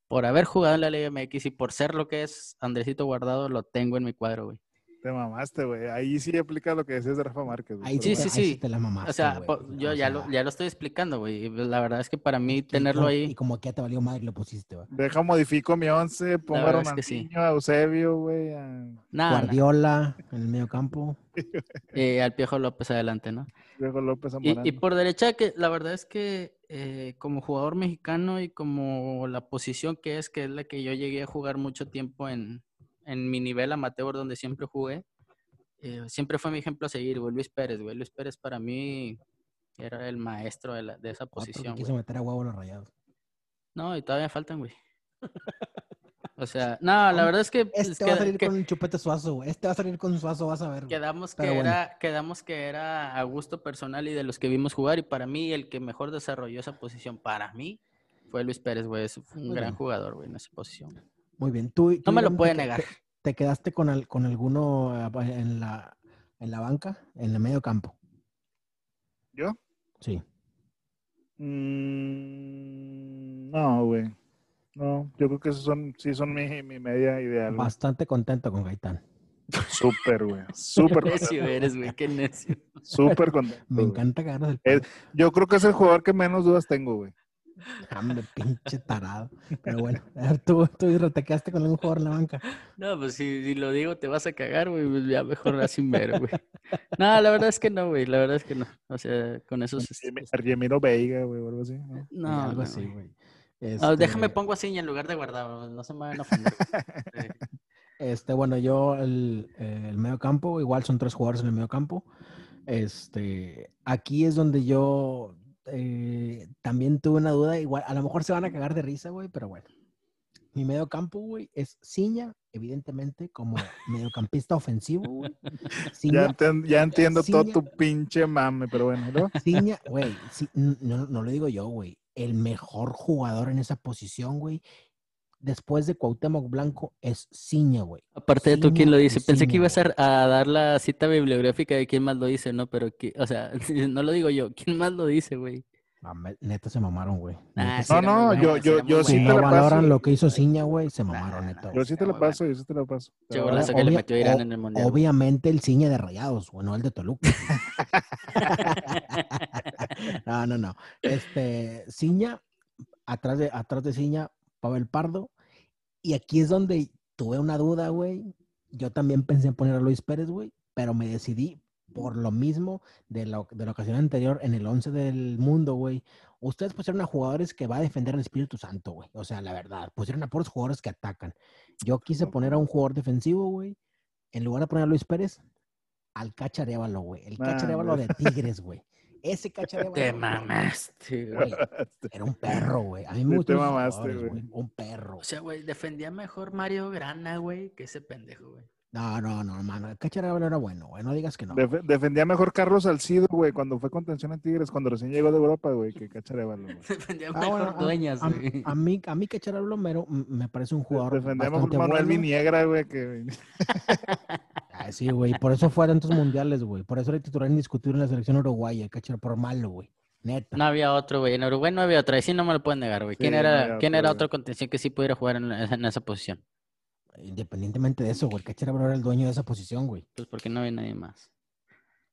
por haber jugado en la Liga MX y por ser lo que es Andresito Guardado, lo tengo en mi cuadro, güey. Te mamaste, güey. Ahí sí aplica lo que decías de Rafa Márquez. Ahí Sí, sí, ahí sí. te la mamaste, O sea, yo O ya, sea, lo, ya lo estoy explicando, güey. y La verdad es que para mí y tenerlo ahí... Y como que ya te valió madre lo pusiste, güey. Deja, modifico mi once, pongo a verdad es que sí. Ronaldinho, a Eusebio, güey. a Nada, Guardiola en el medio campo. eh, al Piojo López adelante, ¿no? Diego López Y, y por derecha, que la verdad es que eh, como jugador mexicano y como la posición que es, que es la que yo llegué a jugar mucho tiempo en, en mi nivel amateur donde siempre jugué, eh, siempre fue mi ejemplo a seguir, güey, Luis Pérez, güey. Luis Pérez para mí era el maestro de, la- de esa que posición, quiso meter a huevo los rayados. No, y todavía faltan, güey. O sea, no, la verdad es que, Este va a salir que- con el chupete suazo, güey. Este va a salir con suazo, vas a ver. güey. quedamos, que bueno. era, quedamos que era a gusto personal y de los que vimos jugar. Y para mí, el que mejor desarrolló esa posición, para mí, fue Luis Pérez, güey. Es un Muy gran bien. jugador, güey, en esa posición. Muy bien. Tú, No tú, me lo puede negar. Te, te quedaste con, al- con alguno eh, en la, en la banca, en el medio campo. ¿Yo? Sí. Mm, no, güey. No, yo creo que esos son, sí son mi, mi media ideal. Bastante contento con Gaitán. Súper, güey. Súper Qué necio contento. eres, güey, qué necio. Súper contento. Me encanta ganas el. Yo creo que es el jugador que menos dudas tengo, güey. Hombre, pinche tarado. Pero bueno, a ver, tú, tú te quedaste con algún jugador en la banca. No, pues si, si lo digo, te vas a cagar, güey. Pues ya mejor así mero, güey. No, la verdad es que no, güey. La verdad es que no. O sea, con esos. Argemi- Argemiro Veiga, güey, o algo así. ¿no? No, algo no, así, güey. güey. Ah, déjame Este, pongo así en lugar de guardado. No se me van a ofender. Eh, Este, bueno, yo el, eh, el medio campo, igual son tres jugadores en el medio campo. Este, aquí es donde yo eh, también tuve una duda, igual, a lo mejor se van a cagar de risa, güey, pero bueno. Mi medio campo, güey, es Ciña, evidentemente, como mediocampista ofensivo, güey. Ya, enten- ya entiendo todo tu pinche mame, pero bueno, ¿no? Ciña, güey, no, no lo digo yo, güey. El mejor jugador en esa posición, güey, después de Cuauhtémoc Blanco, es Ciña, güey. Aparte de tú, ¿quién lo dice? Pensé que ibas a, a dar la cita bibliográfica de quién más lo dice, ¿no? Pero, qui- o sea, no lo digo yo. ¿Quién más lo dice, güey? Neta se mamaron, güey. No, no, yo- sí yo- yo sí si te la paso. valoran lo que hizo Ciña, güey, se mamaron, Nah, neta. nah. Yo sí te lo paso, yo sí te lo paso. Que le metió Irán en el Mundial. Obviamente el Ciña de Rayados, güey, no el de Toluca. no, no, no. Este, Ciña, atrás de, atrás de Ciña, Pavel Pardo. Y aquí es donde tuve una duda, güey. Yo también pensé en poner a Luis Pérez, güey, pero me decidí por lo mismo de la, de la ocasión anterior en el 11 del mundo, güey. Ustedes pusieron a jugadores que va a defender el Espíritu Santo, güey. O sea, la verdad, pusieron a puros jugadores que atacan. Yo quise poner a un jugador defensivo, güey. En lugar de poner a Luis Pérez, al Cacharévalo, güey. El Cacharévalo güey. de Tigres, güey. Ese Cacharévalo. Te mamaste, güey. Era un perro, güey. A mí me te gustan esos mamaste, güey. Un perro. O sea, güey, defendía mejor Mario Grana, güey, que ese pendejo, güey. No, no, no, mano. El Cacharévalo era bueno, güey. No digas que no. Def- defendía mejor Carlos Salcido, güey, cuando fue contención en Tigres, cuando recién llegó de Europa, güey, que Cacharevalo, güey. Defendía Ah, mejor bueno, a- dueñas, a, güey. a mí, a mí Cacharévalo mero m- me parece un jugador Defendía mejor Manuel bueno. Viniegra, güey, que... Sí, güey. Por eso fue a tantos mundiales, güey. Por eso era titular indiscutible en la selección uruguaya. Cacharévalo, por malo, güey. Neta. No había otro, güey. En Uruguay no había otro. Ahí sí no me lo pueden negar, güey. ¿Quién Sí, no era, había ¿quién otro, era otro contención que sí pudiera jugar en, en esa posición? Independientemente de eso, güey. Cacharévalo era el dueño de esa posición, güey. Pues porque no había nadie más.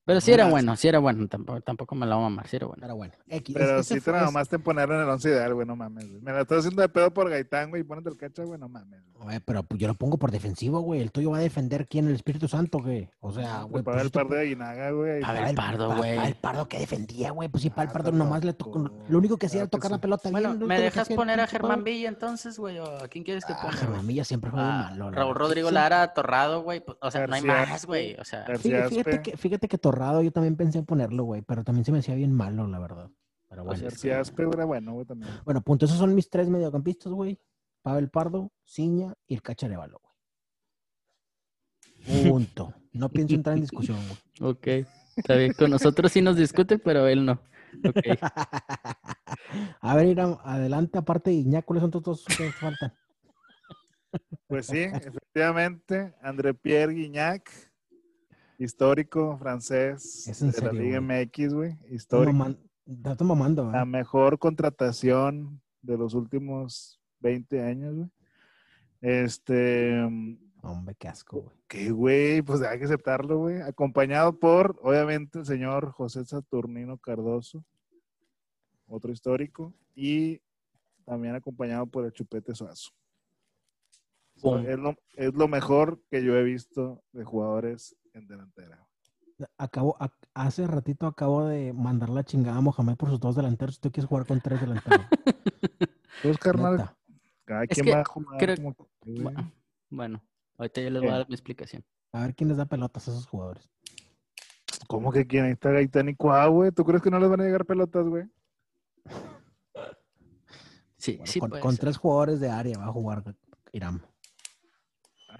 Pero sí era Más. bueno, sí era bueno. Tampoco, tampoco me la voy a mamar, sí era bueno. Pero bueno. X, Pero sí te fue- nada ese- más te ponerlo en el once ideal, güey, no mames. güey. Me la estás haciendo de pedo por Gaitán, güey, y ponete el cacha, güey, no mames. güey. Güey, pero pues, yo lo pongo por defensivo, güey. El tuyo va a defender quién, el Espíritu Santo, güey. O sea, Te güey. paga pues, el tú- par de Aguinaga, güey. Pavel Pavel Pardo, Pa- güey. Pavel Pardo que defendía, güey. Pues sí, Pavel Ah, Pardo nomás le tocó. Lo único que hacía era tocar la pelota. Bueno, ¿me dejas el poner a Germán. Villa entonces, güey? ¿O ¿A quién quieres que Ah, ponga? Germán? Villa siempre fue Ah, malo. la Raúl. Rodrigo. Lara, Torrado, güey. pues, o sea, no hay más, güey. O sea, Fíjate, que, fíjate yo también pensé en ponerlo, güey. Pero también se me hacía bien malo, la verdad. Pero bueno. García era bueno, güey, también. Bueno, punto. Esos son mis tres mediocampistas, güey. Pavel Pardo, Ciña y el Cacharevalo, güey. Punto. No pienso entrar en discusión, güey. ok. Está bien. Con nosotros sí nos discute, pero él no. Ok. A ver, Irán, adelante, aparte de Iñak, ¿cuáles son tus dos que faltan? Pues sí, efectivamente, André Pierre Guignac, histórico francés Es en de la Liga güey. MX, güey, histórico. maman- estás mamando, La ¿verdad? mejor contratación de los últimos 20 años, güey. Este, Hombre, qué asco, güey. ¿Qué, güey? Pues hay que aceptarlo, güey. Acompañado por, obviamente, el señor José Saturnino Cardoso, otro histórico, y también acompañado por el Chupete Suazo. So, es, lo, es lo mejor que yo he visto de jugadores en delantera. Acabo, ac- hace ratito acabo de mandar la chingada a Mohamed por sus dos delanteros. Tú quieres jugar con tres delanteros. Pues, carnal, Neta. cada Es quien que va a jugar creo- como Bueno, ahorita yo les voy a dar mi explicación. A ver quién les da pelotas a esos jugadores. ¿Cómo que quién? Ahí está Gaitán y Cuá, güey. ¿Tú crees que no les van a llegar pelotas, güey? Sí, Bueno, sí con, puede con ser. tres jugadores de área va a jugar Irán.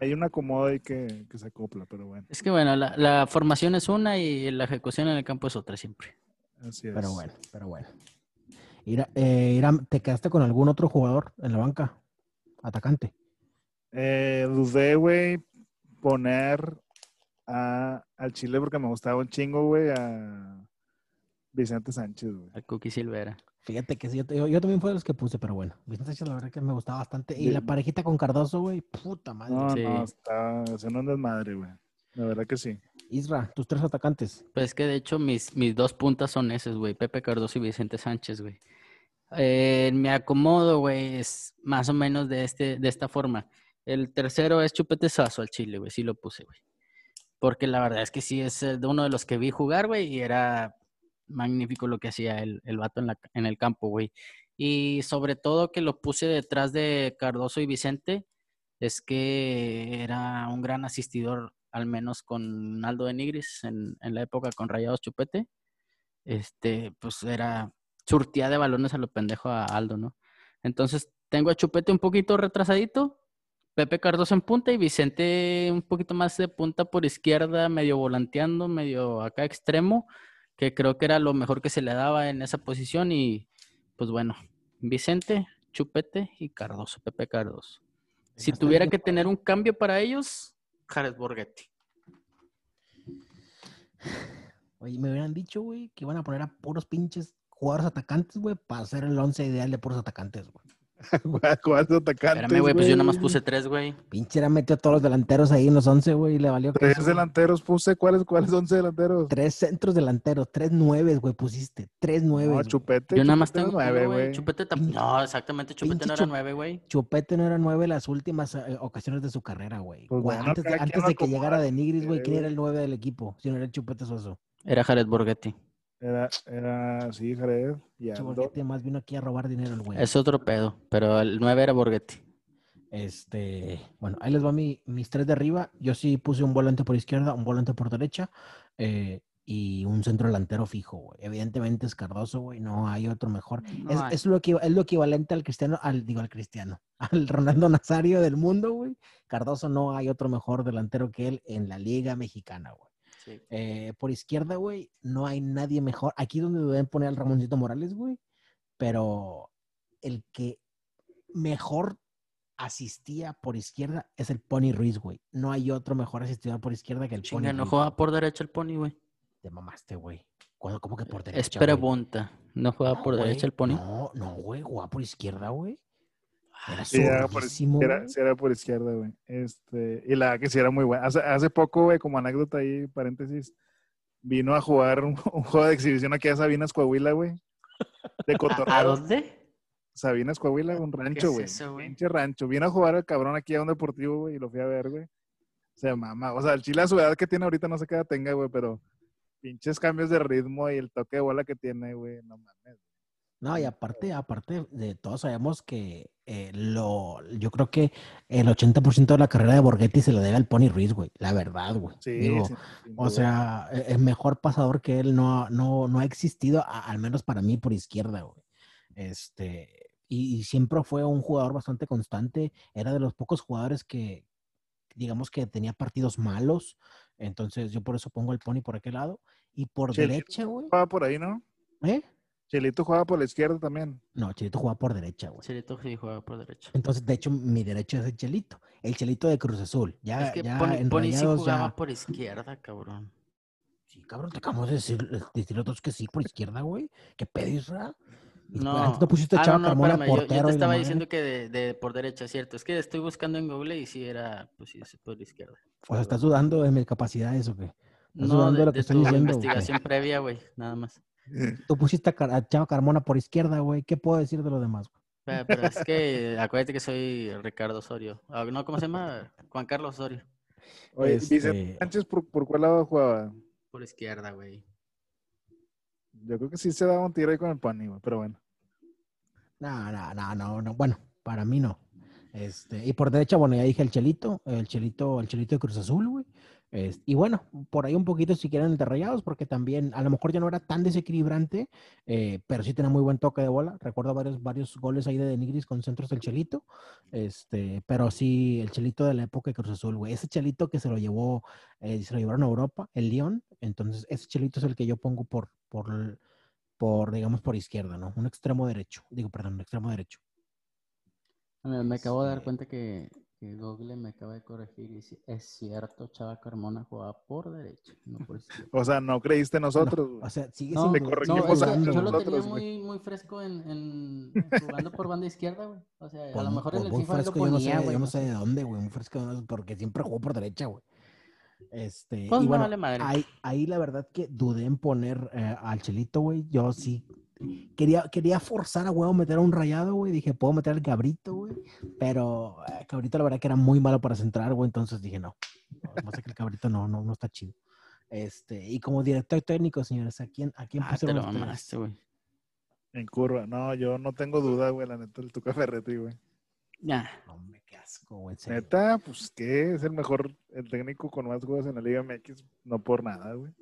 Hay un acomodo ahí que, que se acopla, pero bueno. Es que bueno, la, la formación es una y la ejecución en el campo es otra siempre. Así es. Pero bueno, pero bueno. Ira- eh, Irán, ¿te quedaste con algún otro jugador en la banca? Atacante. Eh, dudé, güey, poner a, al Chile porque me gustaba un chingo, güey, a Vicente Sánchez, güey. Al Cookie Silvera. Fíjate que sí, yo, yo- yo también fue de los que puse, pero bueno. Vicente Sánchez, la verdad que me gustaba bastante. Y Sí. la parejita con Cardoso, güey, puta madre. No, Sí. no, está haciendo un desmadre, güey. La verdad que sí. Isra, tus tres atacantes. Pues es que de hecho mis, mis dos puntas son esos, güey. Pepe Cardoso y Vicente Sánchez, güey. Eh, me acomodo, güey, es más o menos de, este, de esta forma. El tercero es Chupetezazo al Chile, güey. Sí lo puse, güey. Porque la verdad es que sí es eh, de uno de los que vi jugar, güey, y era magnífico lo que hacía el, el vato en, la, en el campo, güey. Y sobre todo que lo puse detrás de Cardoso y Vicente, es que era un gran asistidor, al menos con Aldo de Nigris en, en la época con Rayados Chupete. Este, pues era surtía de balones a lo pendejo a Aldo, ¿no? Entonces tengo a Chupete un poquito retrasadito, Pepe Cardoso en punta y Vicente un poquito más de punta por izquierda, medio volanteando, medio acá extremo, que creo que era lo mejor que se le daba en esa posición y pues bueno, Vicente, Chupete y Cardoso, Pepe Cardoso. Si tuviera que tener un cambio para ellos, Jared Borghetti. Oye, me hubieran dicho, güey, que iban a poner a puros pinches jugadores atacantes, güey, para hacer el once ideal de puros atacantes, güey. Jugadores atacantes, Espérame, güey, pues yo nada más puse tres, güey. Pinche era metió a todos los delanteros ahí en los once, güey, y le valió Tres güey. delanteros puse. ¿Cuáles, cuáles once delanteros? Tres centros delanteros, tres nueves, güey, pusiste. Tres nueves. No. Chupete. Yo nada más tengo nueve, güey. Chupete tam- Pinche- No, exactamente, Chupete pinche no era nueve, güey. Chupete no era nueve las últimas eh, ocasiones de su carrera, güey. Pues bueno, antes de, antes que llegara de Nigris, güey, ¿quién era el nueve del equipo? Si no era el Chupete Soso. Era Jared Borghetti. Era, era, sí, Jared. Borghetti más vino aquí a robar dinero el güey. Es otro pedo, pero el nueve era Borghetti. Este, bueno, ahí les va mi, mis tres de arriba. Yo sí puse un volante por izquierda, un volante por derecha eh, y un centro delantero fijo, güey. Evidentemente es Cardoso, güey. No hay otro mejor. No es, hay. es lo, equiva- es lo equivalente al cristiano, al, digo, al cristiano, al Ronaldo Nazario del mundo, güey. Cardoso no hay otro mejor delantero que él en la Liga Mexicana, güey. Sí. Eh, por izquierda, güey, no hay nadie mejor. Aquí donde deben poner al Ramoncito Morales, güey. Pero el que mejor asistía por izquierda es el Pony Ruiz, güey. No hay otro mejor asistidor por izquierda que el Chinga, Pony no Ruiz. jugaba por derecha el Pony, güey. Te mamaste, güey. ¿Cuándo- ¿Cómo que por derecha? Es pregunta. No No, por güey. derecha el Pony. No, no, güey. Jugaba por izquierda, güey. Era Sí, era por, sí, era por izquierda, güey. Este, y la que sí era muy buena. Hace, hace poco, güey, como anécdota ahí, paréntesis, vino a jugar un, un juego de exhibición aquí a Sabinas, Coahuila, güey. De ¿A, cotorreo. a dónde? Sabinas, Coahuila, un rancho, es güey. eso, güey? Pinche rancho. Vino a jugar el cabrón aquí a un deportivo, güey, y lo fui a ver, güey. Se mama. O sea, el Chile a su edad que tiene ahorita no sé qué edad tenga, güey, pero pinches cambios de ritmo y el toque de bola que tiene, güey, no mames. No, y aparte, aparte de todos sabemos que eh, lo, yo creo que el 80% de la carrera de Borghetti se lo debe al Pony Ruiz, güey. La verdad, güey. Sí, Digo, sí, sin o sea, el mejor pasador que él no, no, no ha existido, a- al menos para mí, por izquierda, güey. Este, y, y siempre fue un jugador bastante constante. Era de los pocos jugadores que, digamos que tenía partidos malos. Entonces, yo por eso pongo el Pony por aquel lado. Y por derecha, güey. jugaba por ahí, ¿no? ¿Eh? Chelito jugaba por la izquierda también. No, Chelito jugaba por derecha, güey. Chelito sí jugaba por derecha. Entonces, de hecho, mi derecho es el Chelito. El Chelito de Cruz Azul. Ya, es que ya Pony, sí jugaba ya- por izquierda, cabrón. Sí, cabrón, te acabamos de decir, decir los dos que sí por izquierda, güey. ¿Qué pedo, Isra? No, Antes no pusiste Ah, Chava no, no, Carmona espérame, yo- yo, portero. te estaba diciendo que de, de por derecha, cierto. Es que estoy buscando en Google y sí era, pues sí, por izquierda. O sea, estás dudando de mis capacidades o qué. Estás No, dudando de, de lo que de estoy tu diciendo, investigación previa, güey, nada más. Tú pusiste a, Chava Carmona por izquierda, güey. ¿Qué puedo decir de lo demás? güey? Pero, pero es que acuérdate que soy Ricardo Osorio. Ah, No, ¿cómo se llama? Juan Carlos Osorio. Oye, Este- Vicente Sánchez, ¿por, por cuál lado jugaba? Por izquierda, güey. Yo creo que sí se daba un tiro ahí con el Pani, güey, pero bueno. No, no, no, no, no. Bueno, para mí no. Este, y por derecha, bueno, ya dije el Chelito, el Chelito, el Chelito de Cruz Azul, güey. Es- y bueno, por ahí un poquito si quieren el de Rayados, porque también a lo mejor ya no era tan desequilibrante, eh, pero sí tenía muy buen toque de bola. Recuerdo varios, varios goles ahí de Denigris con centros del Chelito. Este, pero sí, el Chelito de la época de Cruz Azul, güey. Ese Chelito que se lo llevó, eh, se lo llevaron a Europa, el León. Entonces, ese Chelito es el que yo pongo por, por, por, digamos, por izquierda, ¿no? Un extremo derecho. Digo, perdón, un extremo derecho. Me, me acabo de dar Sí. cuenta que, que Google me acaba de corregir y sí, es cierto, Chava Carmona jugaba por derecha, no por izquierda. O sea, no creíste nosotros. O sea, sigue No, sin corregimos es que yo lo tenía muy, muy fresco en, en- jugando por banda izquierda, güey. O sea, a Pues, lo mejor en pues el FIFA lo fresco, yo no sé, ponía, güey. yo no sé de dónde, güey, muy fresco, no sé, porque siempre jugó por derecha, güey. Este, Pues y bueno, vale madre. ahí, ahí la verdad que dudé en poner eh, al Chelito, güey. Yo sí quería, quería forzar a huevo meter a un rayado, güey. Dije, puedo meter al cabrito, güey. Pero eh, cabrito, la verdad que era muy malo para centrar, güey. Entonces dije, no. No sé que el cabrito no, no, no está chido. Este, y como director técnico, señores, ¿a quién, a quién Ah, te pusieron lo mamaste, güey. En curva. No, yo no tengo duda, güey, la neta, el Tuca Ferretti, güey. Ya. No, Hombre, qué asco, güey. Neta, pues que es el mejor, el técnico con más juegos en la Liga MX, no por nada, güey.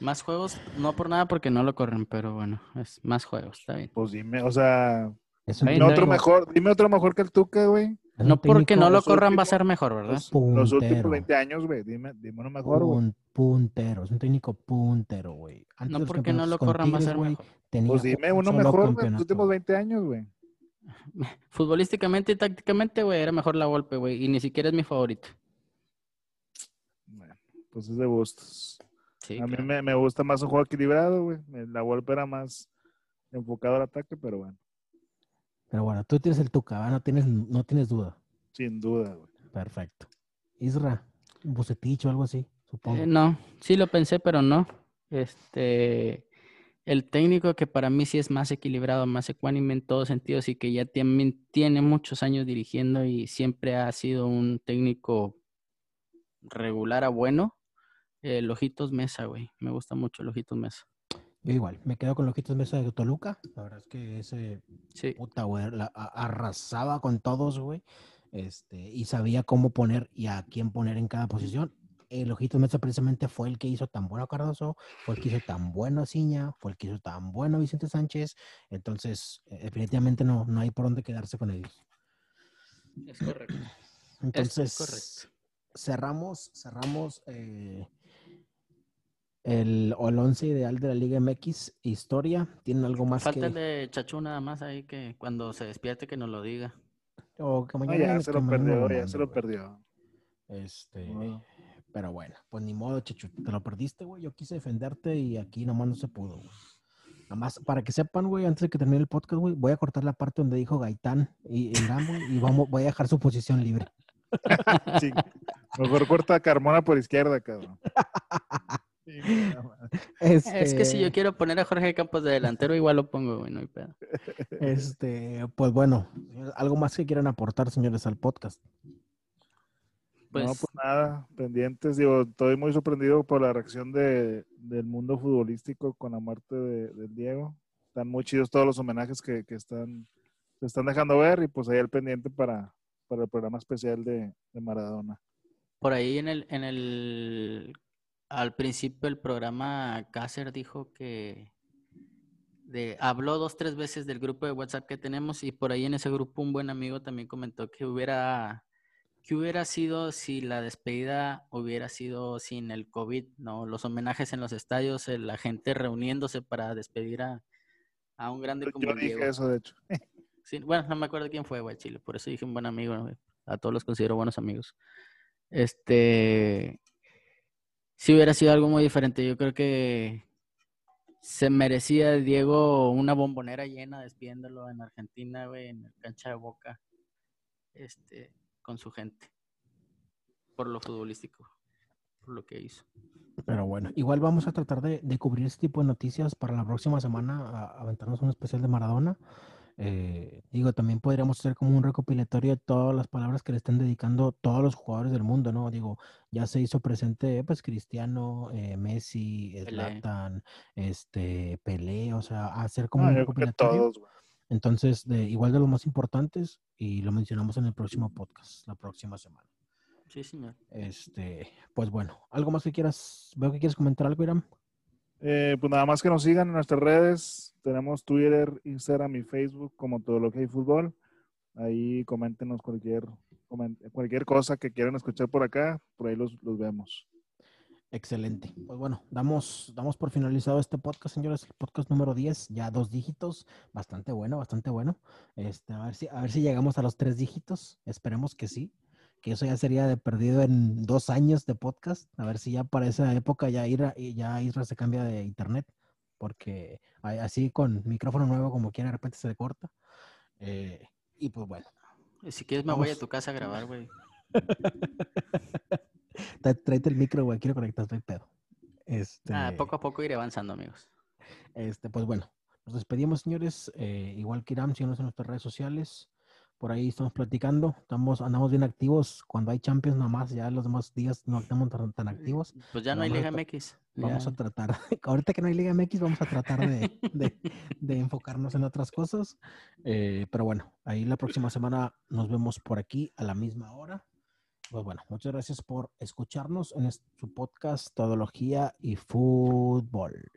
Más juegos, no por nada porque no lo corren, pero bueno, es más juegos, está bien. Pues dime, o sea, dime no otro mejor, dime otro mejor que el Tuca, güey. No porque no lo corran va a ser mejor, ¿verdad? Los, los últimos Puntero. 20 años, güey. Dime, dime uno mejor, güey. Un puntero, es un técnico puntero, güey. No porque no lo corran va a ser mejor. Pues dime un uno mejor, güey. Los últimos 20 años, güey. Futbolísticamente y tácticamente, güey, era mejor la golpe, güey. Y ni siquiera es mi favorito. Bueno, pues es de gustos. Sí, a mí claro. me, me gusta más un juego equilibrado, güey. La golpe era más enfocado al ataque, pero bueno, Pero bueno, tú tienes el Tuca, no tienes, no tienes duda. sin duda, güey. Perfecto. Isra, un bucetich o algo así, supongo. Eh, no, sí lo pensé, pero no. Este, el técnico que para mí sí es más equilibrado, más ecuánime en todos sentidos y que ya también tiene muchos años dirigiendo y siempre ha sido un técnico regular a bueno. El Ojitos Mesa, güey. Me gusta mucho el Ojitos Mesa. Yo igual, me quedo con los ojitos mesa de Toluca. La verdad es que ese Sí. puta, güey, la- a- arrasaba con todos, güey. Este, y sabía cómo poner y a quién poner en cada posición. El Ojitos Mesa precisamente fue el que hizo tan bueno a Cardoso, fue el que hizo tan bueno a Ciña, fue el que hizo tan bueno a Vicente Sánchez. Entonces, eh, definitivamente no, no hay por dónde quedarse con ellos. Es correcto. Entonces, correcto. cerramos, cerramos eh, el, o el once ideal de la Liga MX historia. ¿Tienen algo más Falta el que, de Chachu nada más ahí que cuando se despierte que nos lo diga. o que ya se lo perdió, ya se lo perdió. Este, pero bueno, pues ni modo, Chechu, te lo perdiste, güey. Yo quise defenderte y aquí nomás no se pudo, güey. Nada más, para que sepan, güey, antes de que termine el podcast, güey, voy a cortar la parte donde dijo Gaitán y Irán, güey, y vamos, voy a dejar su posición libre. Sí. Mejor corta a Carmona por izquierda, cabrón. Es que si yo Este, quiero poner a Jorge Campos de delantero, igual lo pongo, güey, no hay pedo. Este, pues bueno, algo más que quieran aportar, señores, al podcast. Pues, no, pues nada, pendientes. Digo, estoy muy sorprendido por la reacción de, del mundo futbolístico con la muerte de, del Diego. Están muy chidos todos los homenajes que, que están, se están dejando ver y pues ahí el pendiente para, para el programa especial de, de Maradona. por ahí en el, en el, al principio del programa, Cácer dijo que de, habló dos, tres veces del grupo de WhatsApp que tenemos y por ahí en ese grupo un buen amigo también comentó que hubiera, que hubiera sido si la despedida hubiera sido sin el COVID, ¿no? Los homenajes en los estadios, la gente reuniéndose para despedir a, a un grande como Yo dije Diego. eso, de hecho. Sí, bueno, no me acuerdo quién fue, güey, Chile. Por eso dije un buen amigo. A todos los considero buenos amigos. Este. Si hubiera sido algo muy diferente, yo creo que Se merecía Diego una bombonera llena despidiéndolo en Argentina, güey, en el cancha de Boca, este, con su gente, por lo futbolístico, por lo que hizo. Pero bueno, igual vamos a tratar de, de cubrir este tipo de noticias para la próxima semana, aventarnos un especial de Maradona. Eh, digo, también podríamos hacer como un recopilatorio de todas las palabras que le están dedicando todos los jugadores del mundo, ¿no? Digo, ya se hizo presente, pues, Cristiano, eh, Messi. Zlatan, este, Pelé, o sea, hacer No, como un recopilatorio. todos. Entonces, de, igual de los más importantes, y lo mencionamos en el próximo podcast, la próxima semana. Sí, señor. Este, pues bueno, ¿algo más que quieras? Veo que quieres comentar algo, Iram. Eh, pues nada más que nos sigan en nuestras redes. Tenemos Twitter, Instagram y Facebook como Todo lo que hay fútbol. Ahí coméntenos cualquier, cualquier cosa que quieran escuchar por acá. Por ahí los, los vemos. Excelente. Pues bueno, damos, damos por finalizado este podcast, señores. El podcast número 10, ya dos dígitos. Bastante bueno, bastante bueno. Este, a ver si, a ver si llegamos a los tres dígitos. Esperemos que sí. Que eso ya sería de perdido en dos años de podcast. A ver si ya para esa época ya Isra, ya Isra se cambia de internet. Porque así con micrófono nuevo, como quiera, de repente se le corta. Eh, y pues bueno, Si quieres me voy a tu casa a grabar, güey. Tráete el micro, güey. Quiero conectar, hay pedo. Este, Ah, poco a poco iré avanzando, amigos. Este, pues bueno, nos despedimos, señores. Eh, igual que Iram, síganos en nuestras redes sociales. Por ahí estamos platicando. Estamos, andamos bien activos. Cuando hay Champions, nada más, ya los demás días no estamos tan, tan activos. Pues ya no hay Vamos Liga MX. Vamos ya. a tratar, ahorita que no hay Liga MX, vamos a tratar de, de- de enfocarnos en otras cosas. Eh, pero bueno, ahí la próxima semana nos vemos por aquí a la misma hora. Pues bueno, muchas gracias por escucharnos en su podcast Todología y Fútbol.